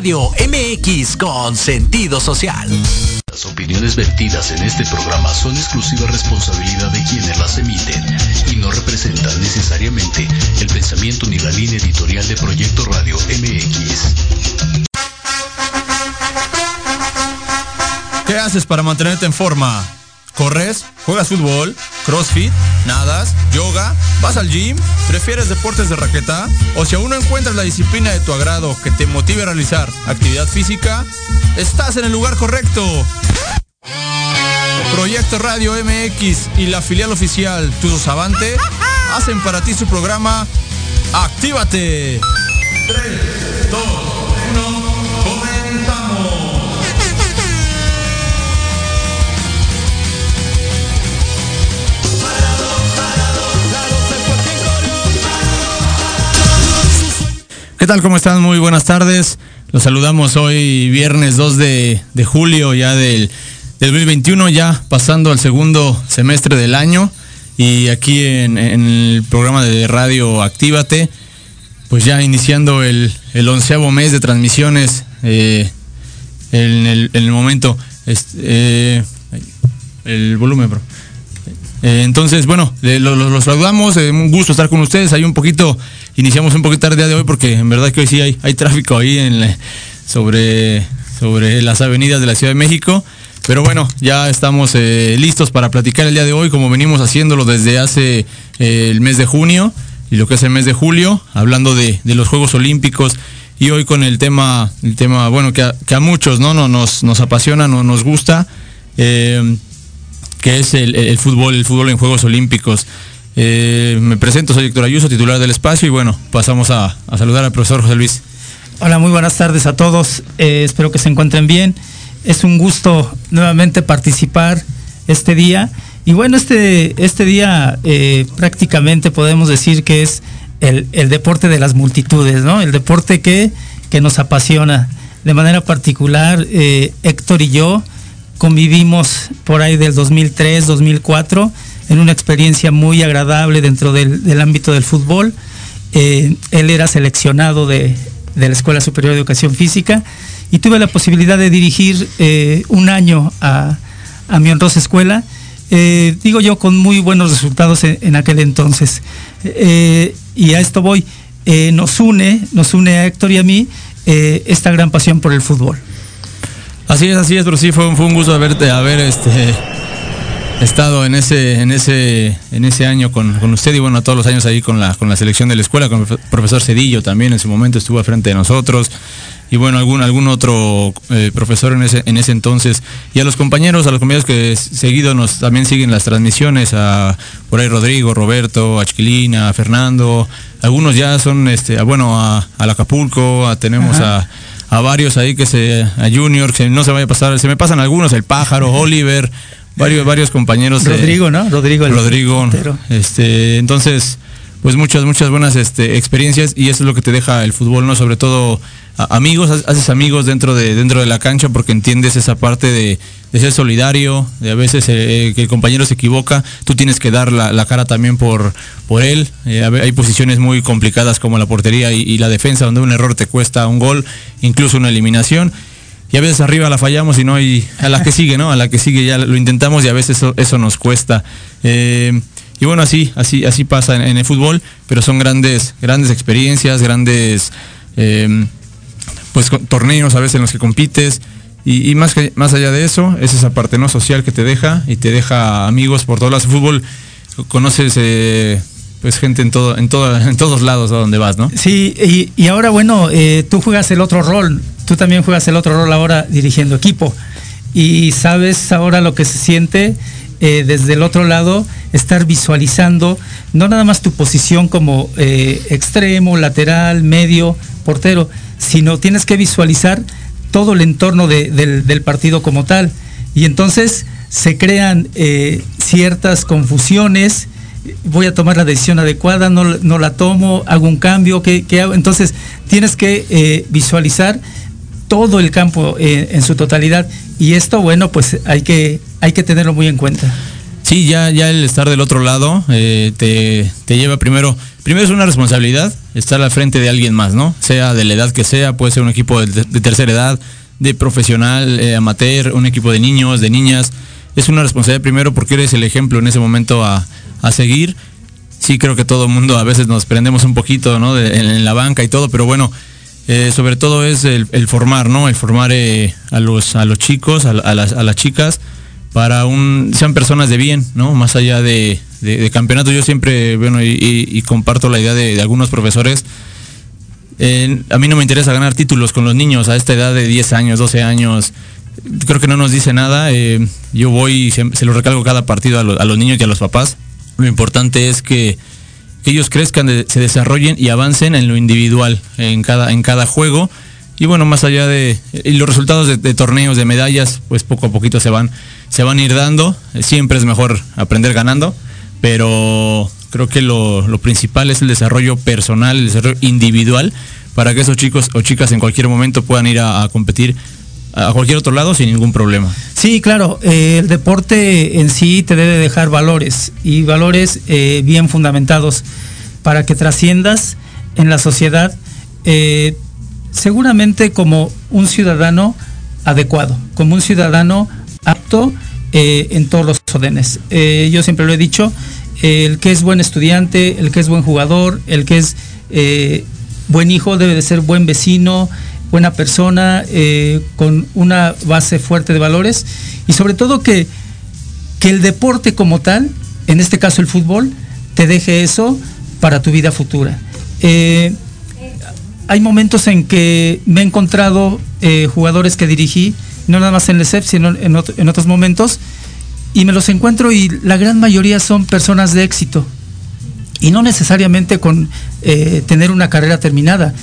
Radio MX con sentido social. Las opiniones vertidas en este programa son exclusiva responsabilidad de quienes las emiten y no representan necesariamente el pensamiento ni la línea editorial de Proyecto Radio MX. ¿Qué haces para mantenerte en forma? ¿Corres? ¿Juegas fútbol? ¿Crossfit? ¿Nadas? ¿Yoga? ¿Vas al gym? ¿Prefieres deportes de raqueta? ¿O si aún no encuentras la disciplina de tu agrado que te motive a realizar actividad física? Estás en el lugar correcto. Proyecto Radio MX y la filial oficial Tudo Avante hacen para ti su programa Actívate. 3, tal? ¿Cómo están? Muy buenas tardes. Los saludamos hoy viernes 2 de, julio ya del, 2021, ya pasando al segundo semestre del año. Y aquí en, el programa de radio Actívate, pues ya iniciando el, onceavo mes de transmisiones eh, en, el, momento. Eh, el volumen, bro. Eh, entonces, bueno, los, saludamos, un gusto estar con ustedes. Hay un poquito iniciamos un poquito tarde de hoy porque en verdad que hoy sí hay, hay tráfico ahí en sobre, sobre las avenidas de la Ciudad de México. Pero bueno, ya estamos eh, listos para platicar el día de hoy, como venimos haciéndolo desde hace eh, el mes de junio y lo que es el mes de julio, hablando de, los Juegos Olímpicos y hoy con el tema, el tema bueno, que a, muchos ¿no? no nos, nos apasiona, no, nos gusta, eh, que es el, fútbol, el fútbol en Juegos Olímpicos. Eh, me presento, soy Héctor Ayuso, titular del espacio y bueno, pasamos a, saludar al profesor José Luis. Hola, muy buenas tardes a todos. Eh, espero que se encuentren bien. Es un gusto nuevamente participar este día. Y bueno, este, este día eh, prácticamente podemos decir que es el, deporte de las multitudes, ¿no? El deporte que, que nos apasiona. De manera particular, Héctor y yo convivimos por ahí del 2003, 2004 en una experiencia muy agradable dentro del, ámbito del fútbol. Eh, él era seleccionado de, la Escuela Superior de Educación Física y tuve la posibilidad de dirigir eh, un año a, mi honrosa escuela, eh, digo yo con muy buenos resultados en, aquel entonces. y a esto voy, nos une, nos une a Héctor y a mí esta gran pasión por el fútbol. Así es, así es, pero sí fue, un gusto haberte, haber este, estado en ese, en ese, en ese año con, usted y bueno, todos los años ahí con la, con la selección de la escuela, con el profesor Cedillo también en su momento estuvo al frente de nosotros. Y bueno, algún, algún otro eh, profesor en ese, en ese entonces. Y a los compañeros, a los compañeros que seguido nos también siguen las transmisiones, a por ahí Rodrigo, Roberto, Achquilina, Fernando, algunos ya son este, bueno, a, al Acapulco, tenemos a, a varios ahí que se, a Junior, que no se vaya a pasar, se me pasan algunos, el pájaro, Oliver, varios, varios compañeros. Rodrigo, ¿no? Rodrigo. Rodrigo. Este, entonces, pues muchas, muchas buenas este, experiencias y eso es lo que te deja el fútbol, ¿no? Sobre todo amigos, haces amigos dentro de, dentro de la cancha porque entiendes esa parte de, ser solidario, de a veces eh, que el compañero se equivoca, tú tienes que dar la, cara también por, por él. Eh, hay posiciones muy complicadas como la portería y, y, la defensa donde un error te cuesta un gol, incluso una eliminación y a veces arriba la fallamos y no hay a la que sigue, ¿no? A la que sigue ya lo intentamos y a veces eso, nos cuesta. Eh, y bueno, así, así, así pasa en, el fútbol, pero son grandes, grandes experiencias, grandes eh, pues torneos a veces en los que compites. Y, más, que, más allá de eso, es esa parte no social que te deja y te deja amigos por todos lados. El fútbol conoces eh, pues gente en todo, en todo, en todos lados a donde vas, ¿no? Sí, y, ahora bueno, tú juegas el otro rol, tú también juegas el otro rol ahora dirigiendo equipo y sabes ahora lo que se siente eh, desde el otro lado, estar visualizando no nada más tu posición como eh, extremo, lateral, medio, portero, sino tienes que visualizar todo el entorno del, partido como tal. Y entonces se crean eh, ciertas confusiones, voy a tomar la decisión adecuada, no, la tomo, hago un cambio, ¿qué, hago? Entonces tienes que visualizar todo el campo eh, en su totalidad. Y esto, bueno, pues hay que, hay que tenerlo muy en cuenta. Sí, ya, ya el estar del otro lado eh, te, lleva primero, primero es una responsabilidad estar al frente de alguien más, ¿no? Sea de la edad que sea, puede ser un equipo de, tercera edad, de profesional, eh, amateur, un equipo de niños, de niñas. Es una responsabilidad primero porque eres el ejemplo en ese momento a, seguir. Sí, creo que todo el mundo a veces nos prendemos un poquito, ¿no? en la banca y todo, pero bueno, eh, sobre todo es el, formar, ¿no? El formar eh, a, los, a los chicos, a, las, chicas, para un, sean personas de bien, ¿no? Más allá de, de, campeonato, yo siempre, bueno, y, comparto la idea de, algunos profesores. a mí no me interesa ganar títulos con los niños a esta edad de 10 años, 12 años. Creo que no nos dice nada. Eh, yo voy y se, lo recalco cada partido a los niños y a los papás. Lo importante es que ellos crezcan, se desarrollen y avancen en lo individual, en cada, en cada juego. Y bueno, más allá de los resultados de, torneos, de medallas, pues poco a poquito se van, se van a ir dando. Siempre es mejor aprender ganando, pero creo que lo, principal es el desarrollo personal, el desarrollo individual, para que esos chicos o chicas en cualquier momento puedan ir a, competir a cualquier otro lado sin ningún problema. Sí, claro, eh, el deporte en sí te debe dejar valores y valores eh, bien fundamentados para que trasciendas en la sociedad eh, seguramente como un ciudadano adecuado, como un ciudadano apto en todos los órdenes. yo siempre lo he dicho, el que es buen estudiante, el que es buen jugador, el que es buen hijo debe de ser buen vecino, buena persona, eh, con una base fuerte de valores y sobre todo que, que el deporte como tal, en este caso el fútbol, te deje eso para tu vida futura. Eh, hay momentos en que me he encontrado eh, jugadores que dirigí, no nada más en el ESEP, sino en, en, otros momentos, y me los encuentro y la gran mayoría son personas de éxito, y no necesariamente con eh, tener una carrera terminada.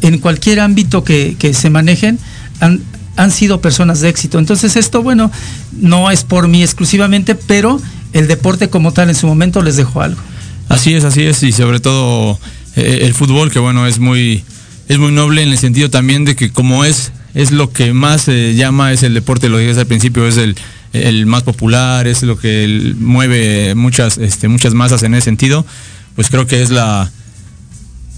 En cualquier ámbito que, se manejen, han, sido personas de éxito. Entonces esto, bueno, no es por mí exclusivamente, pero el deporte como tal en su momento les dejó algo. Así es, así es, y sobre todo eh, el fútbol, que bueno, es muy, es muy noble en el sentido también de que como es, es lo que más se llama, es el deporte, lo dije al principio, es el, más popular, es lo que mueve muchas, este, muchas masas en ese sentido, pues creo que es la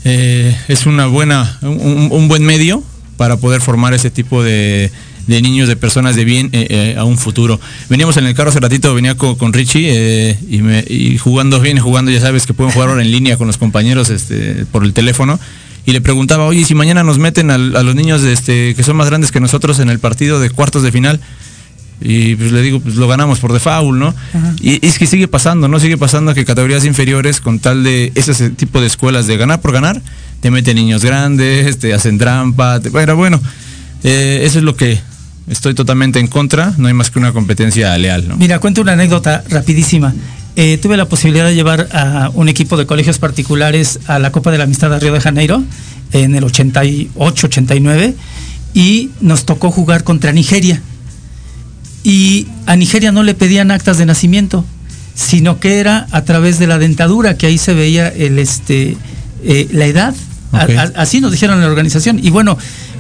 eh, es una buena, un, buen medio para poder formar ese tipo de, de niños, de personas de bien eh, eh, a un futuro. Veníamos en el carro hace ratito, venía con, Richie eh, y, me, jugando bien, jugando, ya sabes que pueden jugar ahora en línea con los compañeros este, por el teléfono. Y le preguntaba, oye, si mañana nos meten a, los niños este, que son más grandes que nosotros en el partido de cuartos de final, y pues le digo, pues lo ganamos por default, ¿no? Y, es que sigue pasando, ¿no? Sigue pasando que categorías inferiores, con tal de ese tipo de escuelas de ganar por ganar, te meten niños grandes, te hacen trampa, te, bueno, bueno, eso es lo que estoy totalmente en contra, no hay más que una competencia leal. ¿no? Mira, cuento una anécdota rapidísima. Eh, tuve la posibilidad de llevar a un equipo de colegios particulares a la Copa de la Amistad de Río de Janeiro en el 88, 89 y nos tocó jugar contra Nigeria. Y a Nigeria no le pedían actas de nacimiento, sino que era a través de la dentadura, que ahí se veía el, este, eh, la edad. así nos dijeron en la organización. Y bueno,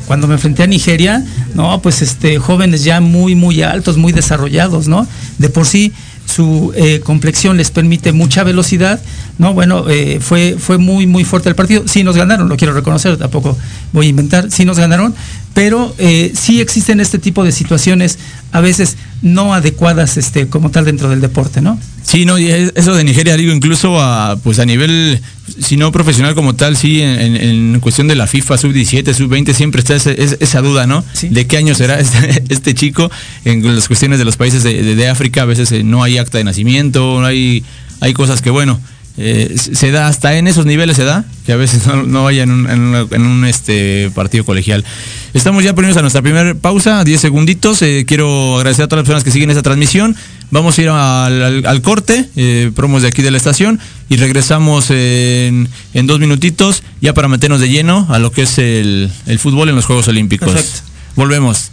cuando me enfrenté a Nigeria, no, pues este, jóvenes ya muy, muy altos, muy desarrollados, ¿no? De por sí su eh, complexión les permite mucha velocidad, ¿no? Bueno, eh, fue, fue muy, muy fuerte el partido. Sí nos ganaron, lo quiero reconocer, tampoco voy a inventar, sí nos ganaron, pero eh, sí existen este tipo de situaciones a veces no adecuadas este, como tal dentro del deporte, ¿no? Sí, no, y eso de Nigeria, digo, incluso a, pues a nivel, si no profesional como tal, sí, en, cuestión de la FIFA sub-17, sub-20, siempre está esa duda, ¿no? De qué año será este, este, chico en las cuestiones de los países de, África, a veces eh, no hay acta de nacimiento, no hay, hay cosas que, bueno, eh, se da hasta en esos niveles se da que a veces no, no vaya en un, este partido colegial. Estamos ya poniéndonos a nuestra primera pausa 10 segunditos. Eh, quiero agradecer a todas las personas que siguen esta transmisión. Vamos a ir al, corte eh, promos de aquí de la estación y regresamos en, dos minutitos ya para meternos de lleno a lo que es el, fútbol en los Juegos Olímpicos. Volvemos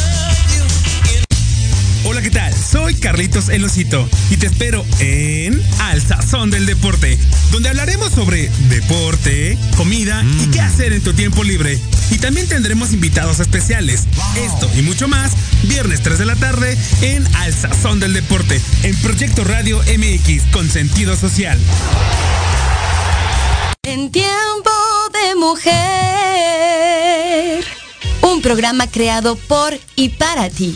Hola, ¿qué tal? Soy Carlitos El Osito y te espero en Al Sazón del Deporte, donde hablaremos sobre deporte, comida y qué hacer en tu tiempo libre. Y también tendremos invitados especiales. Esto y mucho más, viernes 3 de la tarde en Al Sazón del Deporte, en Proyecto Radio MX con sentido social. En tiempo de mujer un programa creado por y para ti.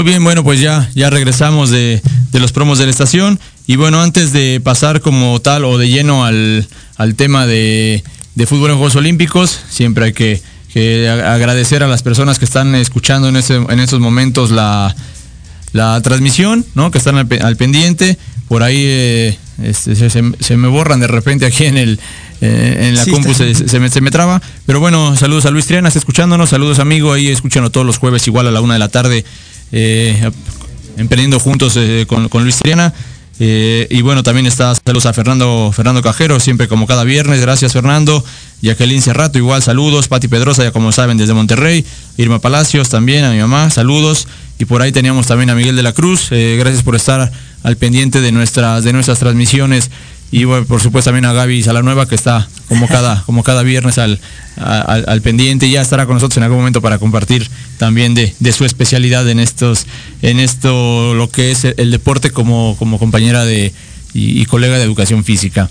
Muy bien, bueno, pues ya, ya regresamos de, de los promos de la estación. Y bueno, antes de pasar como tal o de lleno al, al tema de, de fútbol en Juegos Olímpicos, siempre hay que, que agradecer a las personas que están escuchando en, ese- en estos momentos la, la transmisión, ¿no? Que están al, pe- al pendiente. Por ahí eh, este, se, se- se me borran de repente aquí en el eh, en la Sí, compu se, se me, se me traba. Pero bueno, saludos a Luis Triana, está escuchándonos, saludos amigo, ahí escúchanlo todos los jueves igual a la una de la tarde, eh, emprendiendo juntos eh, con, Luis Triana. Eh, y bueno, también está saludos a Fernando, Fernando Cajero, siempre como cada viernes, gracias Fernando. Jacqueline Cerrato, igual saludos. Pati Pedrosa, ya como saben, desde Monterrey. Irma Palacios también, a mi mamá, saludos. Y por ahí teníamos también a Miguel de la Cruz, eh, gracias por estar al pendiente de nuestras, de nuestras transmisiones. Y bueno, por supuesto también a Gaby Salanueva, que está como cada, como cada viernes al, al, al pendiente. y Ya estará con nosotros en algún momento para compartir también de, de su especialidad en estos, en esto, lo que es el, el deporte como, como compañera de, y, y colega de educación física.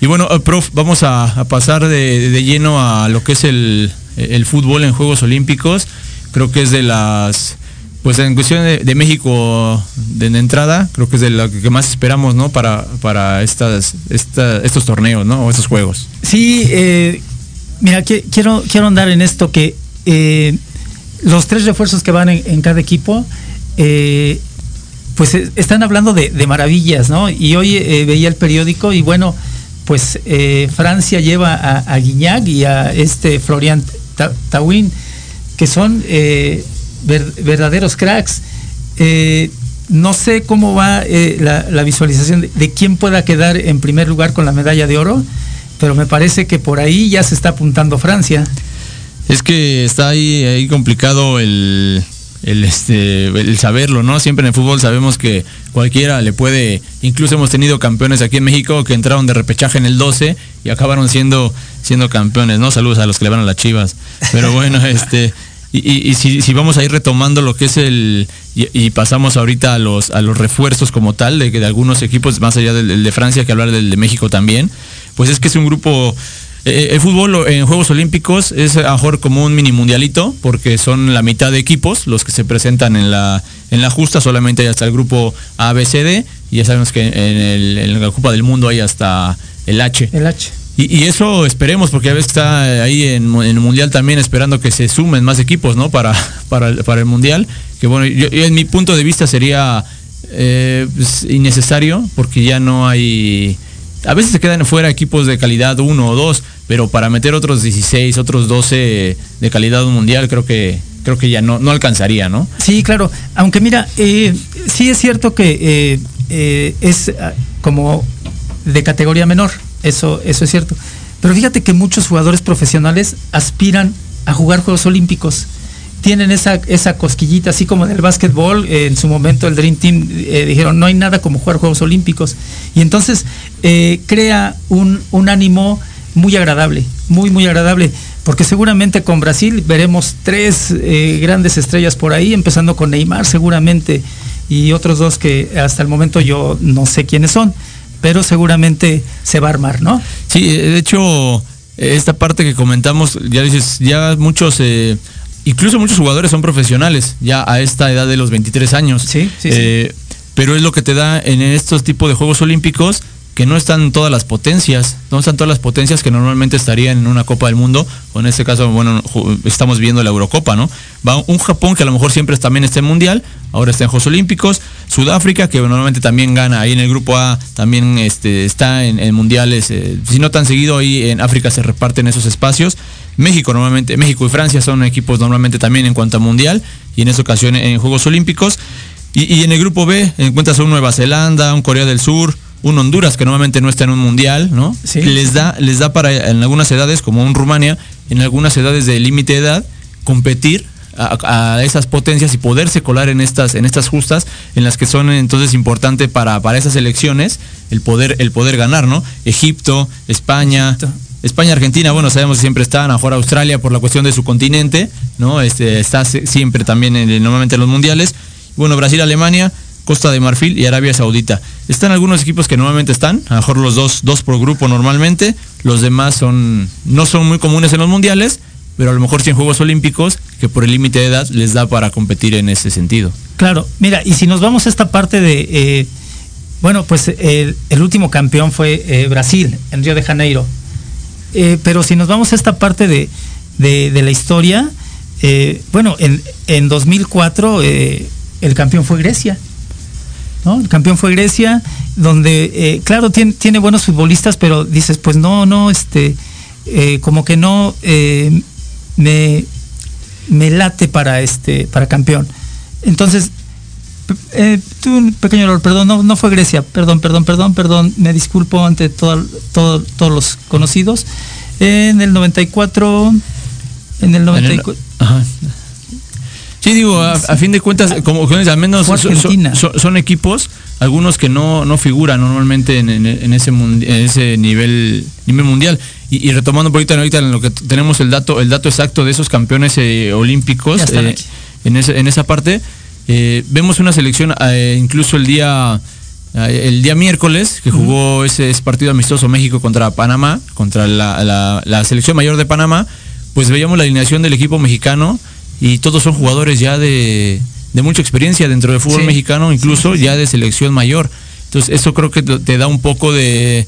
Y bueno, eh, prof, vamos a, a pasar de, de lleno a lo que es el, el fútbol en Juegos Olímpicos. Creo que es de las, pues en cuestión de, México de, entrada, creo que es de lo que más esperamos, ¿no? Para, para estas, esta- estos torneos, ¿no? O estos juegos. Sí, eh, mira, que- quiero, quiero andar en esto que eh, los tres refuerzos que van en, cada equipo, eh, pues están hablando de, maravillas, ¿no? Y hoy veía el periódico y bueno, pues Francia lleva a, a Guignac y a este Florian Ta- Thauvin, que son ver- verdaderos cracks. Eh, no sé cómo va eh, la, la visualización de, de quién pueda quedar en primer lugar con la medalla de oro, pero me parece que por ahí ya se está apuntando Francia. Es que está ahí, ahí complicado el, el, este, el saberlo, ¿no? Siempre en el fútbol sabemos que cualquiera le puede, incluso hemos tenido campeones aquí en México que entraron de repechaje en el 12 y acabaron siendo, siendo campeones, ¿no? Saludos a los que le van a las chivas. Pero bueno, este, y, y- si, vamos a ir retomando lo que es el, y, pasamos ahorita a los, a los refuerzos como tal, de, de algunos equipos, más allá del, de Francia, que hablar del de México también, pues es que es un grupo eh, el fútbol en Juegos Olímpicos es a mejor como un mini mundialito, porque son la mitad de equipos los que se presentan en la, en la justa, solamente hay hasta el grupo A, B, C, D, y ya sabemos que en, el- en la Copa del Mundo hay hasta el H. El H. Y, eso esperemos, porque a veces está ahí en, en el Mundial también esperando que se sumen más equipos, ¿no? Para, para, el, para el Mundial. Que bueno, yo en mi punto de vista sería eh, pues, innecesario, porque ya no hay... A veces se quedan fuera equipos de calidad uno o dos, pero para meter otros 16, otros 12 de calidad mundial, creo que creo que ya no, no alcanzaría, ¿no? Sí, claro. Aunque mira, eh, sí es cierto que eh, eh, es ah, como de categoría menor, eso, eso es cierto. Pero fíjate que muchos jugadores profesionales aspiran a jugar Juegos Olímpicos. Tienen esa, esa cosquillita, así como en el básquetbol, eh, en su momento el Dream Team eh, dijeron, no hay nada como jugar Juegos Olímpicos. Y entonces eh, crea un, un ánimo muy agradable, muy, muy agradable, porque seguramente con Brasil veremos tres grandes estrellas por ahí, empezando con Neymar seguramente, y otros dos que hasta el momento yo no sé quiénes son, pero seguramente se va a armar, ¿no? Sí, de hecho, esta parte que comentamos, ya dices, ya muchos, eh, incluso muchos jugadores son profesionales, ya a esta edad de los 23 años. Sí, sí, Eh, Pero es lo que te da en estos tipos de Juegos Olímpicos que no están todas las potencias, no están todas las potencias que normalmente estarían en una Copa del Mundo, o en este caso, bueno, estamos viendo la Eurocopa, ¿no? Va un Japón que a lo mejor siempre también está en Mundial, ahora está en Juegos Olímpicos, Sudáfrica, que normalmente también gana ahí en el grupo A, también este, está en, en Mundiales, eh, si no tan seguido ahí en África se reparten esos espacios. México normalmente, México y Francia son equipos normalmente también en cuanto a Mundial, y en esa ocasión en Juegos Olímpicos. Y, y en el grupo B encuentras a un Nueva Zelanda, un Corea del Sur, un Honduras que normalmente no está en un mundial, ¿no? Sí. Les da, les da para en algunas edades, como un Rumania, en algunas edades de límite de edad, competir a, a esas potencias y poderse colar en estas, en estas justas, en las que son entonces importante para, para esas elecciones el poder, el poder ganar, ¿no? Egipto, España. Egipto. España, Argentina, bueno, sabemos que siempre están, a mejor Australia por la cuestión de su continente, ¿no? Este, está siempre también en- normalmente en los mundiales. Bueno, Brasil, Alemania, Costa de Marfil y Arabia Saudita. Están algunos equipos que normalmente están, a lo mejor los dos, dos por grupo normalmente, los demás son, no son muy comunes en los mundiales, pero a lo mejor sí en Juegos Olímpicos, que por el límite de edad les da para competir en ese sentido. Claro, mira, y si nos vamos a esta parte de, eh, bueno, pues el, el último campeón fue eh, Brasil, en Río de Janeiro. Eh, pero si nos vamos a esta parte de, de- de la historia, bueno, en, en 2004 eh, el campeón fue Grecia. ¿No? El campeón fue Grecia, donde, eh, claro, tiene, tiene buenos futbolistas, pero dices, pues no, no, este, eh, como que no eh, me, me late para, este, para campeón. Entonces, tuve un pequeño error, perdón, no, no fue Grecia, perdón, perdón, perdón, perdón, me disculpo ante todo, todo- todos los conocidos. En el 94, en el En el- 94, Ajá. Sí, digo, a, a fin de cuentas, como al menos son, son- son equipos, algunos que no, no figuran normalmente en, en- en ese en ese nivel, nivel mundial. Y, y retomando un poquito ahorita en lo que tenemos el dato, el dato exacto de esos campeones eh, olímpicos eh, en, esa, en esa parte, eh, vemos una selección eh, incluso el día eh, el día miércoles que jugó ese, ese partido amistoso México contra Panamá, contra la, la- la selección mayor de Panamá, pues veíamos la alineación del equipo mexicano y todos son jugadores ya de, de mucha experiencia dentro del fútbol Sí. mexicano, incluso ya de selección mayor. Entonces eso creo que te da un poco de,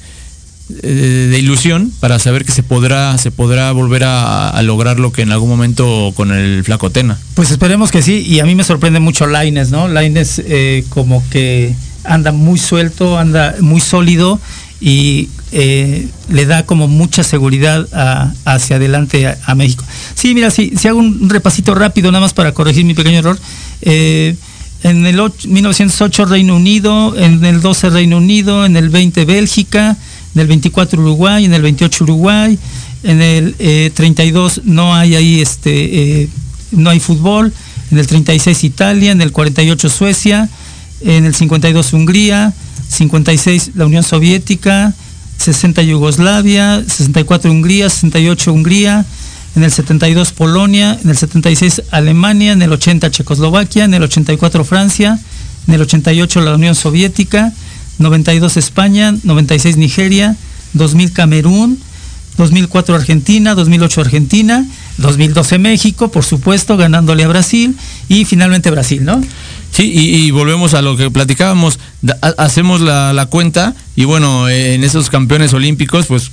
de, de ilusión para saber que se podrá, se podrá volver a, a lograr lo que en algún momento con el flaco Tena. Pues esperemos que sí, y a mí me sorprende mucho Laines, ¿no? Laines eh, como que anda muy suelto, anda muy sólido y eh, le da como mucha seguridad hacia adelante a, México. Sí, mira, si, hago un repasito rápido nada más para corregir mi pequeño error. eh, en el och- 1908 Reino Unido, en el 12 Reino Unido, en el 20 Bélgica, en el 24 Uruguay, en el 28 Uruguay, en el eh, 32 no hay ahí este eh, no hay fútbol, en el 36 Italia, en el 48 Suecia, en el 52 Hungría, 56 la Unión Soviética, 60 Yugoslavia, 64 Hungría, 68 Hungría, en el 72 Polonia, en el 76 Alemania, en el 80 Checoslovaquia, en el 84 Francia, en el 88 la Unión Soviética, 92 España, 96 Nigeria, 2000 Camerún, 2004 Argentina, 2008 Argentina, 2012 México, por supuesto, ganándole a Brasil y finalmente Brasil, ¿no? Sí, y, y volvemos a lo que platicábamos, hacemos la, la cuenta y bueno, eh, en esos campeones olímpicos, pues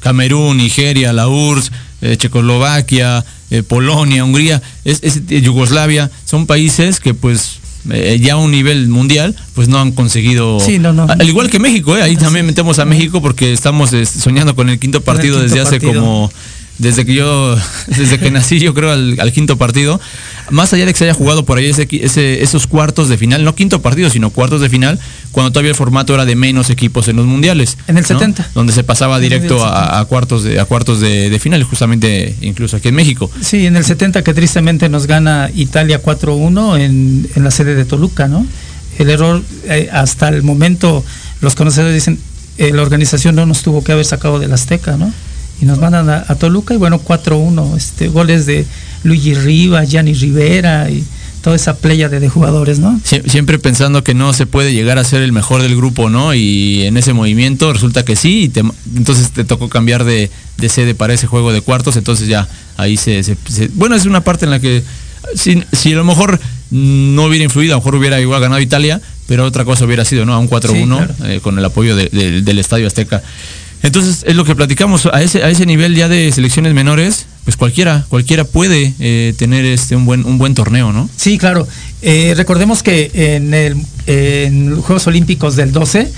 Camerún, Nigeria, la URSS, eh, Checoslovaquia, eh, Polonia, Hungría, es, es- Yugoslavia, son países que pues eh, ya a un nivel mundial pues no han conseguido, Sí, no, no. al igual que México, eh, ahí también metemos a México porque estamos soñando con el quinto el partido quinto desde hace partido. como desde que yo, desde que nací, yo creo, al, al quinto partido. Más allá de que se haya jugado por ahí ese, ese- esos cuartos de final, no quinto partido, sino cuartos de final, cuando todavía el formato era de menos equipos en los mundiales. En el ¿no? 70. Donde se pasaba directo a cuartos de, a cuartos de, de final, justamente incluso aquí en México. Sí, en el 70 que tristemente nos gana Italia 4-1 en, en la sede de Toluca, ¿no? El error, eh, hasta el momento, los conocedores dicen, eh, la organización no nos tuvo que haber sacado del Azteca, ¿no? Y nos mandan a, a Toluca y bueno, 4-1, este, goles de Luigi Riva, Gianni Rivera y toda esa playa de, de jugadores, ¿no? Sie- Siempre pensando que no se puede llegar a ser el mejor del grupo, ¿no? Y en ese movimiento resulta que sí, y te- entonces te tocó cambiar de, de sede para ese juego de cuartos, entonces ya ahí se, se- se- Bueno, es una parte en la que si, si a lo mejor no hubiera influido, a lo mejor hubiera igual ganado Italia, pero otra cosa hubiera sido, ¿no? A un 4-1 Sí, claro. eh, con el apoyo de- de- del Estadio Azteca. Entonces, es lo que platicamos, a ese, a ese nivel ya de selecciones menores, pues cualquiera, cualquiera puede eh, tener este un buen, un buen torneo, ¿no? Sí, claro. Eh, recordemos que en, el, los Juegos Olímpicos del 12,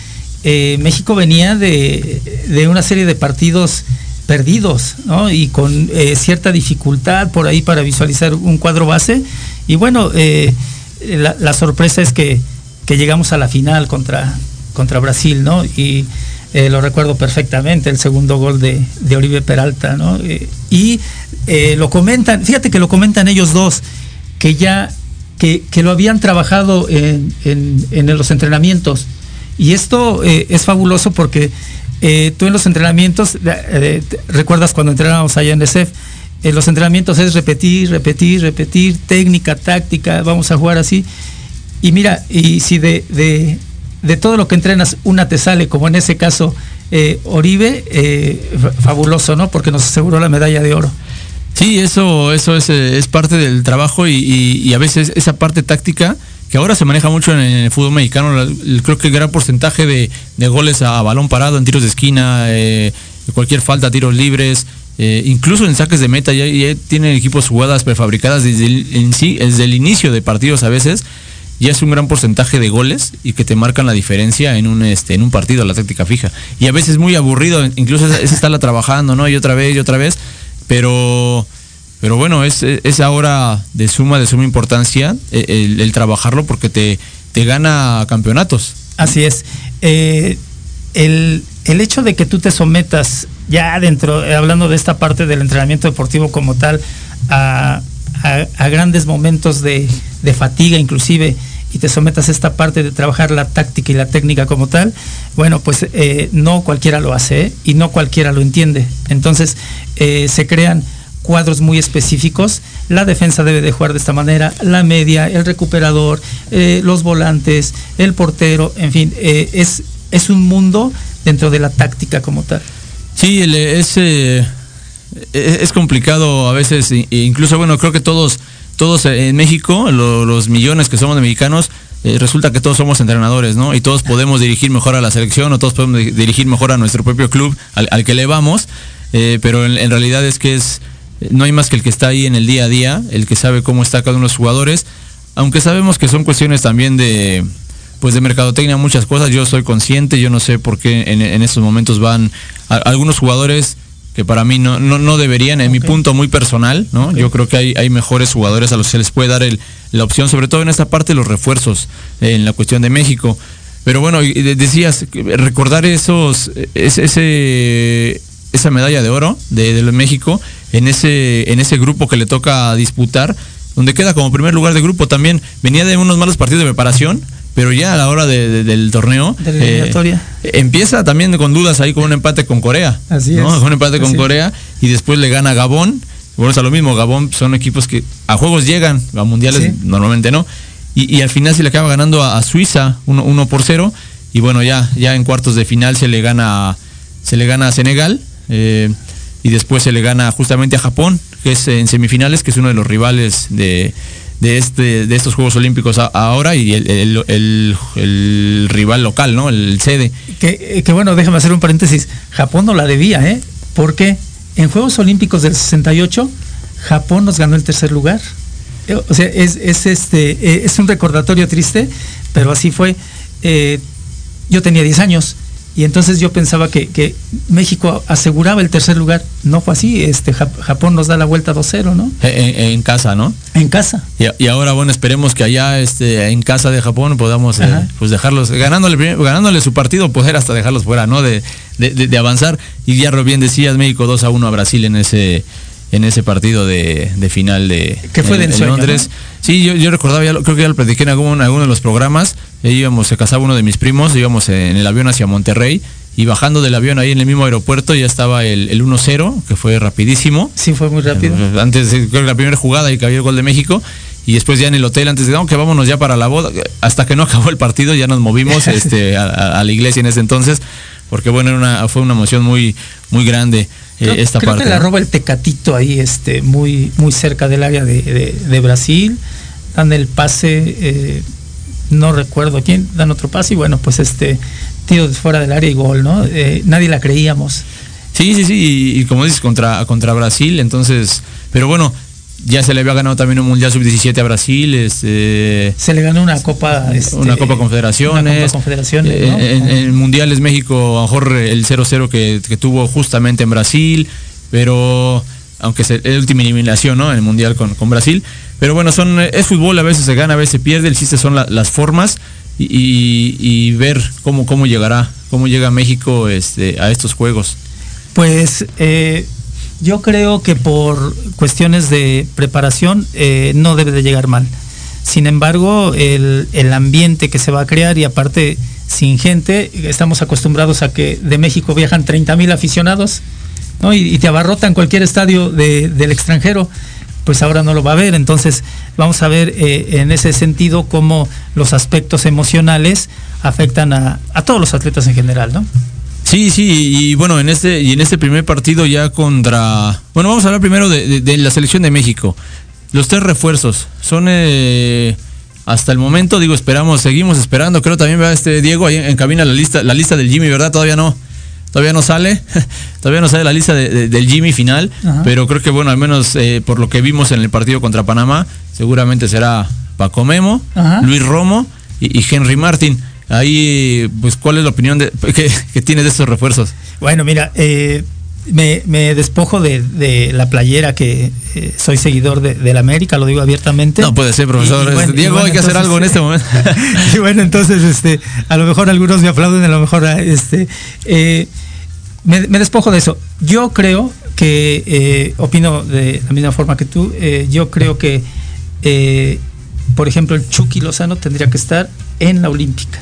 eh, México venía de, de una serie de partidos perdidos, ¿no? Y con cierta dificultad por ahí para visualizar un cuadro base. Y bueno, la, la sorpresa es que, que llegamos a la final contra, contra Brasil, ¿no? Y eh, lo recuerdo perfectamente, el segundo gol de, de Oribe Peralta, ¿no? Eh, y eh, lo comentan, fíjate que lo comentan ellos dos, que ya, que, que lo habían trabajado en, en- en los entrenamientos. Y esto es fabuloso porque tú en los entrenamientos, recuerdas cuando entrenábamos allá en ESEF, en los entrenamientos es repetir, repetir, repetir, técnica, táctica, vamos a jugar así. Y mira, y si de, de todo lo que entrenas una te sale, como en ese caso eh, Oribe, eh, fa- fabuloso, ¿no? Porque nos aseguró la medalla de oro. Sí, eso, eso es, eh, es parte del trabajo y, a veces esa parte táctica que ahora se maneja mucho en el fútbol mexicano. Creo que el gran porcentaje de, goles a, balón parado, en tiros de esquina, eh, cualquier falta, tiros libres, incluso en saques de meta, ya, tienen equipos jugadas prefabricadas desde el, sí, desde el inicio de partidos a veces. Ya es un gran porcentaje de goles y que te marcan la diferencia en un este en un partido, la táctica fija. Y a veces muy aburrido, incluso es, estarla trabajando, ¿no? Y otra vez y otra vez. Pero pero bueno, es, es ahora de suma, de suma importancia eh, el, trabajarlo porque te, te, gana campeonatos. Así es. Eh, el, hecho de que tú te sometas ya dentro, eh, hablando de esta parte del entrenamiento deportivo como tal, a, grandes momentos de, fatiga inclusive, y te sometas a esta parte de trabajar la táctica y la técnica como tal, bueno, pues no cualquiera lo hace y no cualquiera lo entiende. Entonces se crean cuadros muy específicos. La defensa debe de jugar de esta manera, la media, el recuperador, eh, los volantes, el portero, en fin, eh, es, es un mundo dentro de la táctica como tal. Sí, es, eh, es complicado a veces, incluso bueno, creo que todos, todos en México, los millones que somos de mexicanos, resulta que todos somos entrenadores, ¿no? Y todos podemos dirigir mejor a la selección o todos podemos dirigir mejor a nuestro propio club al, que le vamos, pero en realidad es que es no hay más que el que está ahí en el día a día, el que sabe cómo está cada uno de los jugadores, aunque sabemos que son cuestiones también de pues de mercadotecnia, muchas cosas, yo soy consciente, yo no sé por qué en, estos momentos van algunos jugadores que para mí no, no, deberían, en mi punto muy personal, ¿no? Yo creo que hay, hay mejores jugadores a los que se les puede dar la opción, sobre todo en esta parte los refuerzos, en la cuestión de México. Pero bueno, decías, recordar esos, ese, esa medalla de oro de, de México en ese, en ese grupo que le toca disputar, donde queda como primer lugar de grupo también. Venía de unos malos partidos de preparación, pero ya a la hora del torneo eh, empieza también con dudas ahí con un empate con Corea. Así es. Con un empate con Corea y después le gana Gabón. Bueno, es lo mismo, Gabón son equipos que a juegos llegan, a mundiales normalmente no. Y, al final se le acaba ganando a, Suiza 1 por 0. Y bueno, ya, ya en cuartos de final se le gana, se le gana a Senegal. Eh, y después se le gana justamente a Japón, que es en semifinales, que es uno de los rivales de, este, de estos Juegos Olímpicos ahora y el, rival local, ¿no? El sede. Que, que, bueno, déjame hacer un paréntesis. Japón no la debía, ¿eh? Porque en Juegos Olímpicos del 68, Japón nos ganó el tercer lugar. Eh, o sea, es, este, eh, es un recordatorio triste, pero así fue. yo tenía 10 años y entonces yo pensaba que, México aseguraba el tercer lugar. No fue así, este Japón nos da la vuelta 2-0, ¿no? En, casa, ¿no? En casa. Y, ahora, bueno, esperemos que allá este, en casa de Japón podamos eh, pues dejarlos, ganándole, ganándole su partido, poder hasta dejarlos fuera, ¿no? De, de, avanzar. Y ya bien decías, México 2 a 1 a Brasil en ese en ese partido de, final de, ¿Qué fue de Londres. Sí, yo, recordaba, ya creo que ya lo platiqué en algún, alguno de los programas, íbamos, se casaba uno de mis primos, íbamos en el avión hacia Monterrey y bajando del avión ahí en el mismo aeropuerto ya estaba el, 1-0, que fue rapidísimo. Sí, fue muy rápido. Eh, antes, creo que la primera jugada y que había el gol de México. Y después ya en el hotel, antes de, no, que vámonos ya para la boda, hasta que no acabó el partido, ya nos movimos este, a, la iglesia en ese entonces, porque bueno, era una, fue una emoción muy, muy grande. Eh, esta creo parte. que la roba el Tecatito ahí, este, muy, muy cerca del área de, Brasil, dan el pase, eh, no recuerdo quién, dan otro pase y bueno, pues este tiro fuera del área y gol, ¿no? Eh, nadie la creíamos. Sí, sí, sí, y, como dices, contra, contra Brasil, entonces, pero bueno, ya se le había ganado también un Mundial Sub-17 a Brasil. Este, se le ganó una Copa... Este, una Copa Confederaciones. Confederaciones eh, en, en, Mundiales México, a lo mejor el 0-0 que, tuvo justamente en Brasil, pero aunque es la última eliminación ¿no? en el Mundial con, con, Brasil. Pero bueno, son es fútbol, a veces se gana, a veces se pierde, el chiste son las formas y, ver cómo, cómo llegará, cómo llega México este, a estos juegos. Pues eh, yo creo que por cuestiones de preparación eh, no debe de llegar mal. Sin embargo, el, ambiente que se va a crear y aparte sin gente, estamos acostumbrados a que de México viajan 30 mil aficionados y, te abarrotan cualquier estadio del extranjero pues ahora no lo va a ver. Entonces vamos a ver eh, en ese sentido cómo los aspectos emocionales afectan a, a, todos los atletas en general, ¿no? Sí, sí, y bueno, en este, y en este primer partido ya contra. Bueno, vamos a hablar primero de, la selección de México. Los tres refuerzos son. Eh, hasta el momento, digo, esperamos, seguimos esperando. Creo también va este Diego ahí en cabina la lista, la lista del Jimmy, ¿verdad? Todavía no, todavía no sale, todavía no sale la lista de- de- del Jimmy final, Ajá. pero creo que bueno, al menos eh, por lo que vimos en el partido contra Panamá, seguramente será Paco Memo, Ajá. Luis Romo y, y Henry Martin. Ahí, pues, ¿cuál es la opinión de, que, que tienes de estos refuerzos? Bueno, mira, eh, me, me despojo de, de la playera que eh, soy seguidor de, del América, lo digo abiertamente. No puede ser, profesor. Y- y bueno, Diego, bueno, hay que hacer algo en este momento. y bueno, entonces, este, a lo mejor algunos me aplauden, a lo mejor, ah, este, eh, me, me despojo de eso. Yo creo que, eh, opino de la misma forma que tú, yo creo que, por ejemplo, el Chucky Lozano tendría que estar en la Olímpica.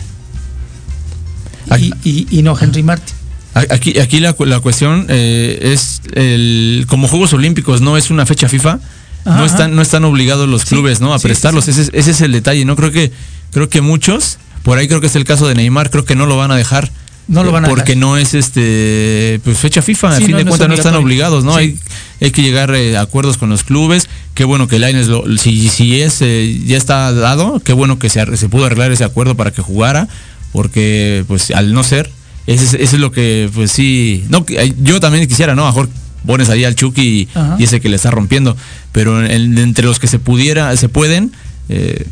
Y, y- y no Henry Martin. Aquí, aquí la, la cuestión eh, es el, como Juegos Olímpicos no es una fecha FIFA, Ajá, no están, no están obligados los Sí, clubes, ¿no? A sí, prestarlos. sí. Ese, es- ese es el detalle. No creo que, creo que muchos, por ahí creo que es el caso de Neymar, creo que no lo van a dejar. No lo van a porque dejar. no es este pues fecha FIFA, a fin no, de no cuentas no están obligados, ¿no? Hay, hay que llegar eh, a acuerdos con los clubes. Qué bueno que Laines lo, si, si es eh, ya está dado, qué bueno que se, se pudo arreglar ese acuerdo para que jugara, porque pues al no ser, ese, es- lo que pues sí, no yo también quisiera, ¿no? Mejor pones ahí al Chucky y, ese que le está rompiendo, pero en- entre los que se pudiera, se pueden, eh,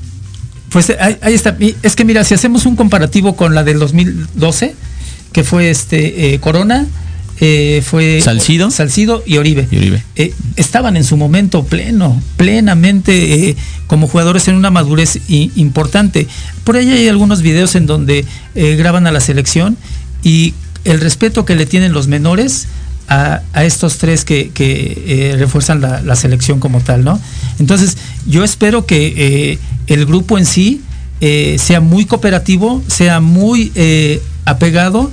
Pues ahí, ahí está. Es que mira, si hacemos un comparativo con la del 2012, que fue este eh, Corona, eh, fue Salcido. Salcido y Oribe. Y Oribe. Eh, estaban en su momento pleno, plenamente eh, como jugadores en una madurez i- importante. Por ahí hay algunos videos en donde eh, graban a la selección y el respeto que le tienen los menores a, a estos tres que, que, eh, refuerzan la, la selección como tal, ¿no? Entonces, yo espero que el grupo en sí eh, sea muy cooperativo, sea muy apegado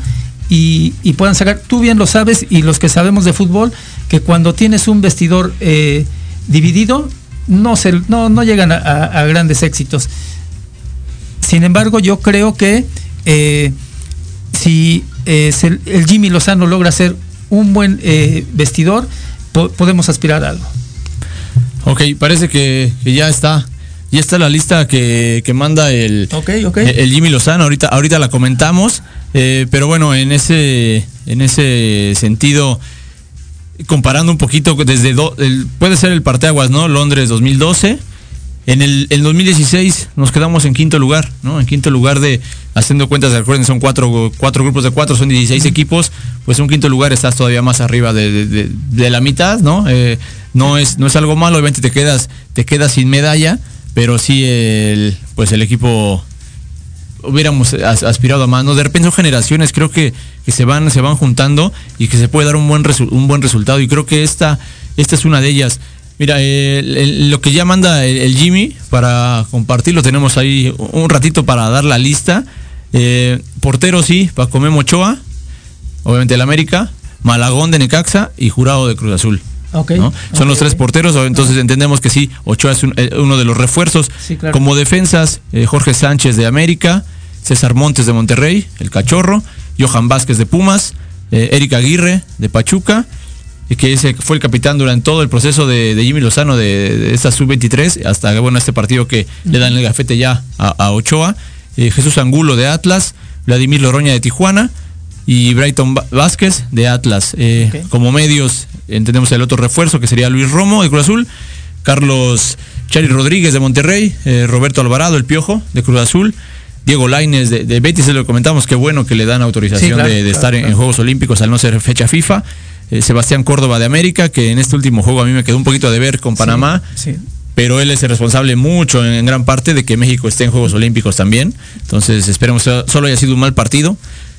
y, puedan sacar, tú bien lo sabes y los que sabemos de fútbol, que cuando tienes un vestidor eh, dividido, no, se, no, no llegan a, grandes éxitos. Sin embargo, yo creo que eh, si eh, el Jimmy Lozano logra ser un buen eh, vestidor, po- podemos aspirar a algo. ok, parece que ya está, ya está la lista que, que manda el, ok. El- Jimmy Lozano, ahorita, ahorita la comentamos, eh, pero bueno, en ese, en ese sentido, comparando un poquito desde, do- el- puede ser el parteaguas, ¿no? Londres 2012. En el, el 2016 nos quedamos en quinto lugar, ¿no? En quinto lugar de, haciendo cuentas, recuerden, son cuatro, cuatro grupos de cuatro, son 16 equipos, pues un quinto lugar estás todavía más arriba de, de- de- de la mitad, ¿no? Eh, no, es, no es algo malo, obviamente te quedas, te quedas sin medalla, pero sí el, pues el equipo hubiéramos as- aspirado a más. ¿no? De repente son generaciones, creo que, que se van, se van juntando y que se puede dar un buen un buen resultado. Y creo que esta, esta es una de ellas. Mira, lo que ya manda el, el Jimmy para compartirlo, tenemos ahí un ratito para dar la lista. Eh, portero sí, Paco Memo Ochoa, obviamente el América, Malagón de Necaxa y Jurado de Cruz Azul. Son los tres porteros, entonces entendemos que sí, Ochoa es un- eh, uno de los refuerzos. Sí, claro. Como defensas, eh, Jorge Sánchez de América, César Montes de Monterrey, el Cachorro, Johan Vázquez de Pumas, eh, Eric Aguirre de Pachuca, y que ese fue el capitán durante todo el proceso de, de Jimmy Lozano de, de esta sub-23 hasta bueno este partido que le dan el gafete ya a, a Ochoa, eh, Jesús Angulo de Atlas, Vladimir Loroña de Tijuana y Brighton Vázquez de Atlas. Eh. Como medios entendemos el otro refuerzo que sería Luis Romo de Cruz Azul, Carlos Chari Rodríguez de Monterrey, eh, Roberto Alvarado, el Piojo de Cruz Azul, Diego Laines de, de Betis, se lo comentamos, qué bueno que le dan autorización Sí, claro, de, de claro, estar en-. Juegos Olímpicos al no ser fecha FIFA. Eh, Sebastián Córdoba de América, que en este último juego a mí me quedó un poquito de ver con Panamá, Sí. pero él es el responsable mucho en, en gran parte de que México esté en Juegos Olímpicos también. Entonces esperemos que solo haya sido un mal partido.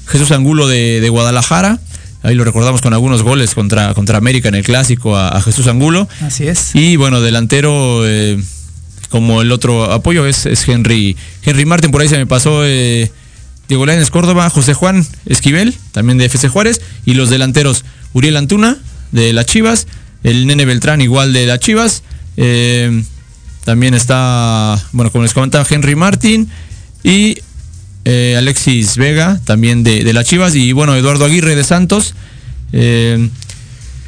Jesús Angulo de, de Guadalajara, ahí lo recordamos con algunos goles contra, contra América en el clásico a, a Jesús Angulo. Así es. Y bueno, delantero, eh, como el otro apoyo es, es Henry, Henry Martin, por ahí se me pasó eh, Diego Lainez Córdoba, José Juan Esquivel, también de FC Juárez, y los delanteros Uriel Antuna, de las Chivas, el Nene Beltrán, igual de las Chivas, eh, también está, bueno, como les comentaba, Henry Martin. Y eh, Alexis Vega, también de, de las Chivas, y bueno, Eduardo Aguirre de Santos. eh,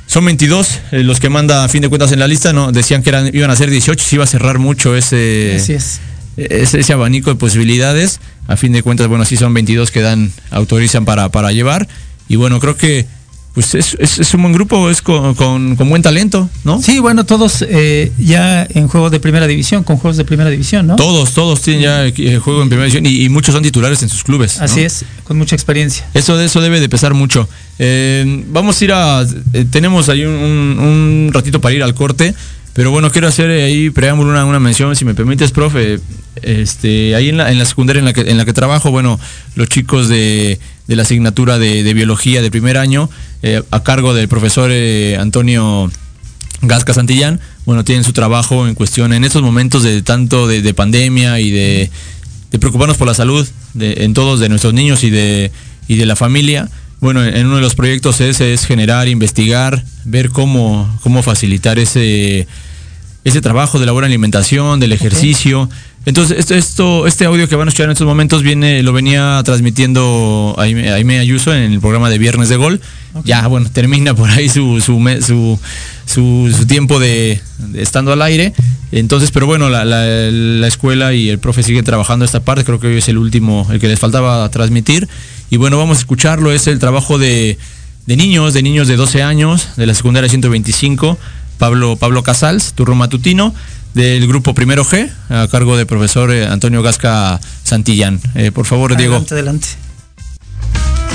son 22 eh, los que manda a fin de cuentas en la lista, ¿no? Decían que eran, iban a ser 18, se iba a cerrar mucho ese, Así es. ese, ese abanico de posibilidades. A fin de cuentas, bueno, sí son 22 que dan, autorizan para, para llevar. Y bueno, creo que pues es, es, es un buen grupo, es con, con, con buen talento, ¿no? Sí, bueno, todos eh, ya en juegos de primera división, con juegos de primera división, ¿no? Todos, todos tienen ya eh, juego en primera división y, y, muchos son titulares en sus clubes. ¿no? Así es, con mucha experiencia. Eso eso debe de pesar mucho. Eh, vamos a ir a, eh, tenemos ahí un, un, un ratito para ir al corte. Pero bueno, quiero hacer ahí preámbulo una, una mención, si me permites, profe. Este, ahí en la, en la secundaria en la, que, en la que trabajo, bueno, los chicos de, de la asignatura de, de, biología de primer año, eh, a cargo del profesor eh, Antonio Gasca Santillán, bueno, tienen su trabajo en cuestión en estos momentos de tanto de, de pandemia y de, de, preocuparnos por la salud de, en todos de nuestros niños y de, y de la familia. Bueno, en uno de los proyectos ese es generar, investigar, ver cómo, cómo facilitar ese, ese trabajo de la buena alimentación, del ejercicio. Okay. Entonces, esto, esto, este audio que van a escuchar en estos momentos viene, lo venía transmitiendo Aime, Aime Ayuso en el programa de Viernes de Gol. Okay. Ya, bueno, termina por ahí su, su, su, su, su tiempo de, de, estando al aire. Entonces, pero bueno, la, la, la, escuela y el profe siguen trabajando esta parte. Creo que hoy es el último, el que les faltaba transmitir. Y bueno, vamos a escucharlo. Es el trabajo de, de niños, de niños de 12 años, de la secundaria 125, Pablo, Pablo Casals, turno matutino, del grupo Primero G, a cargo del profesor eh, Antonio Gasca Santillán. Eh, por favor, adelante, Diego. Adelante.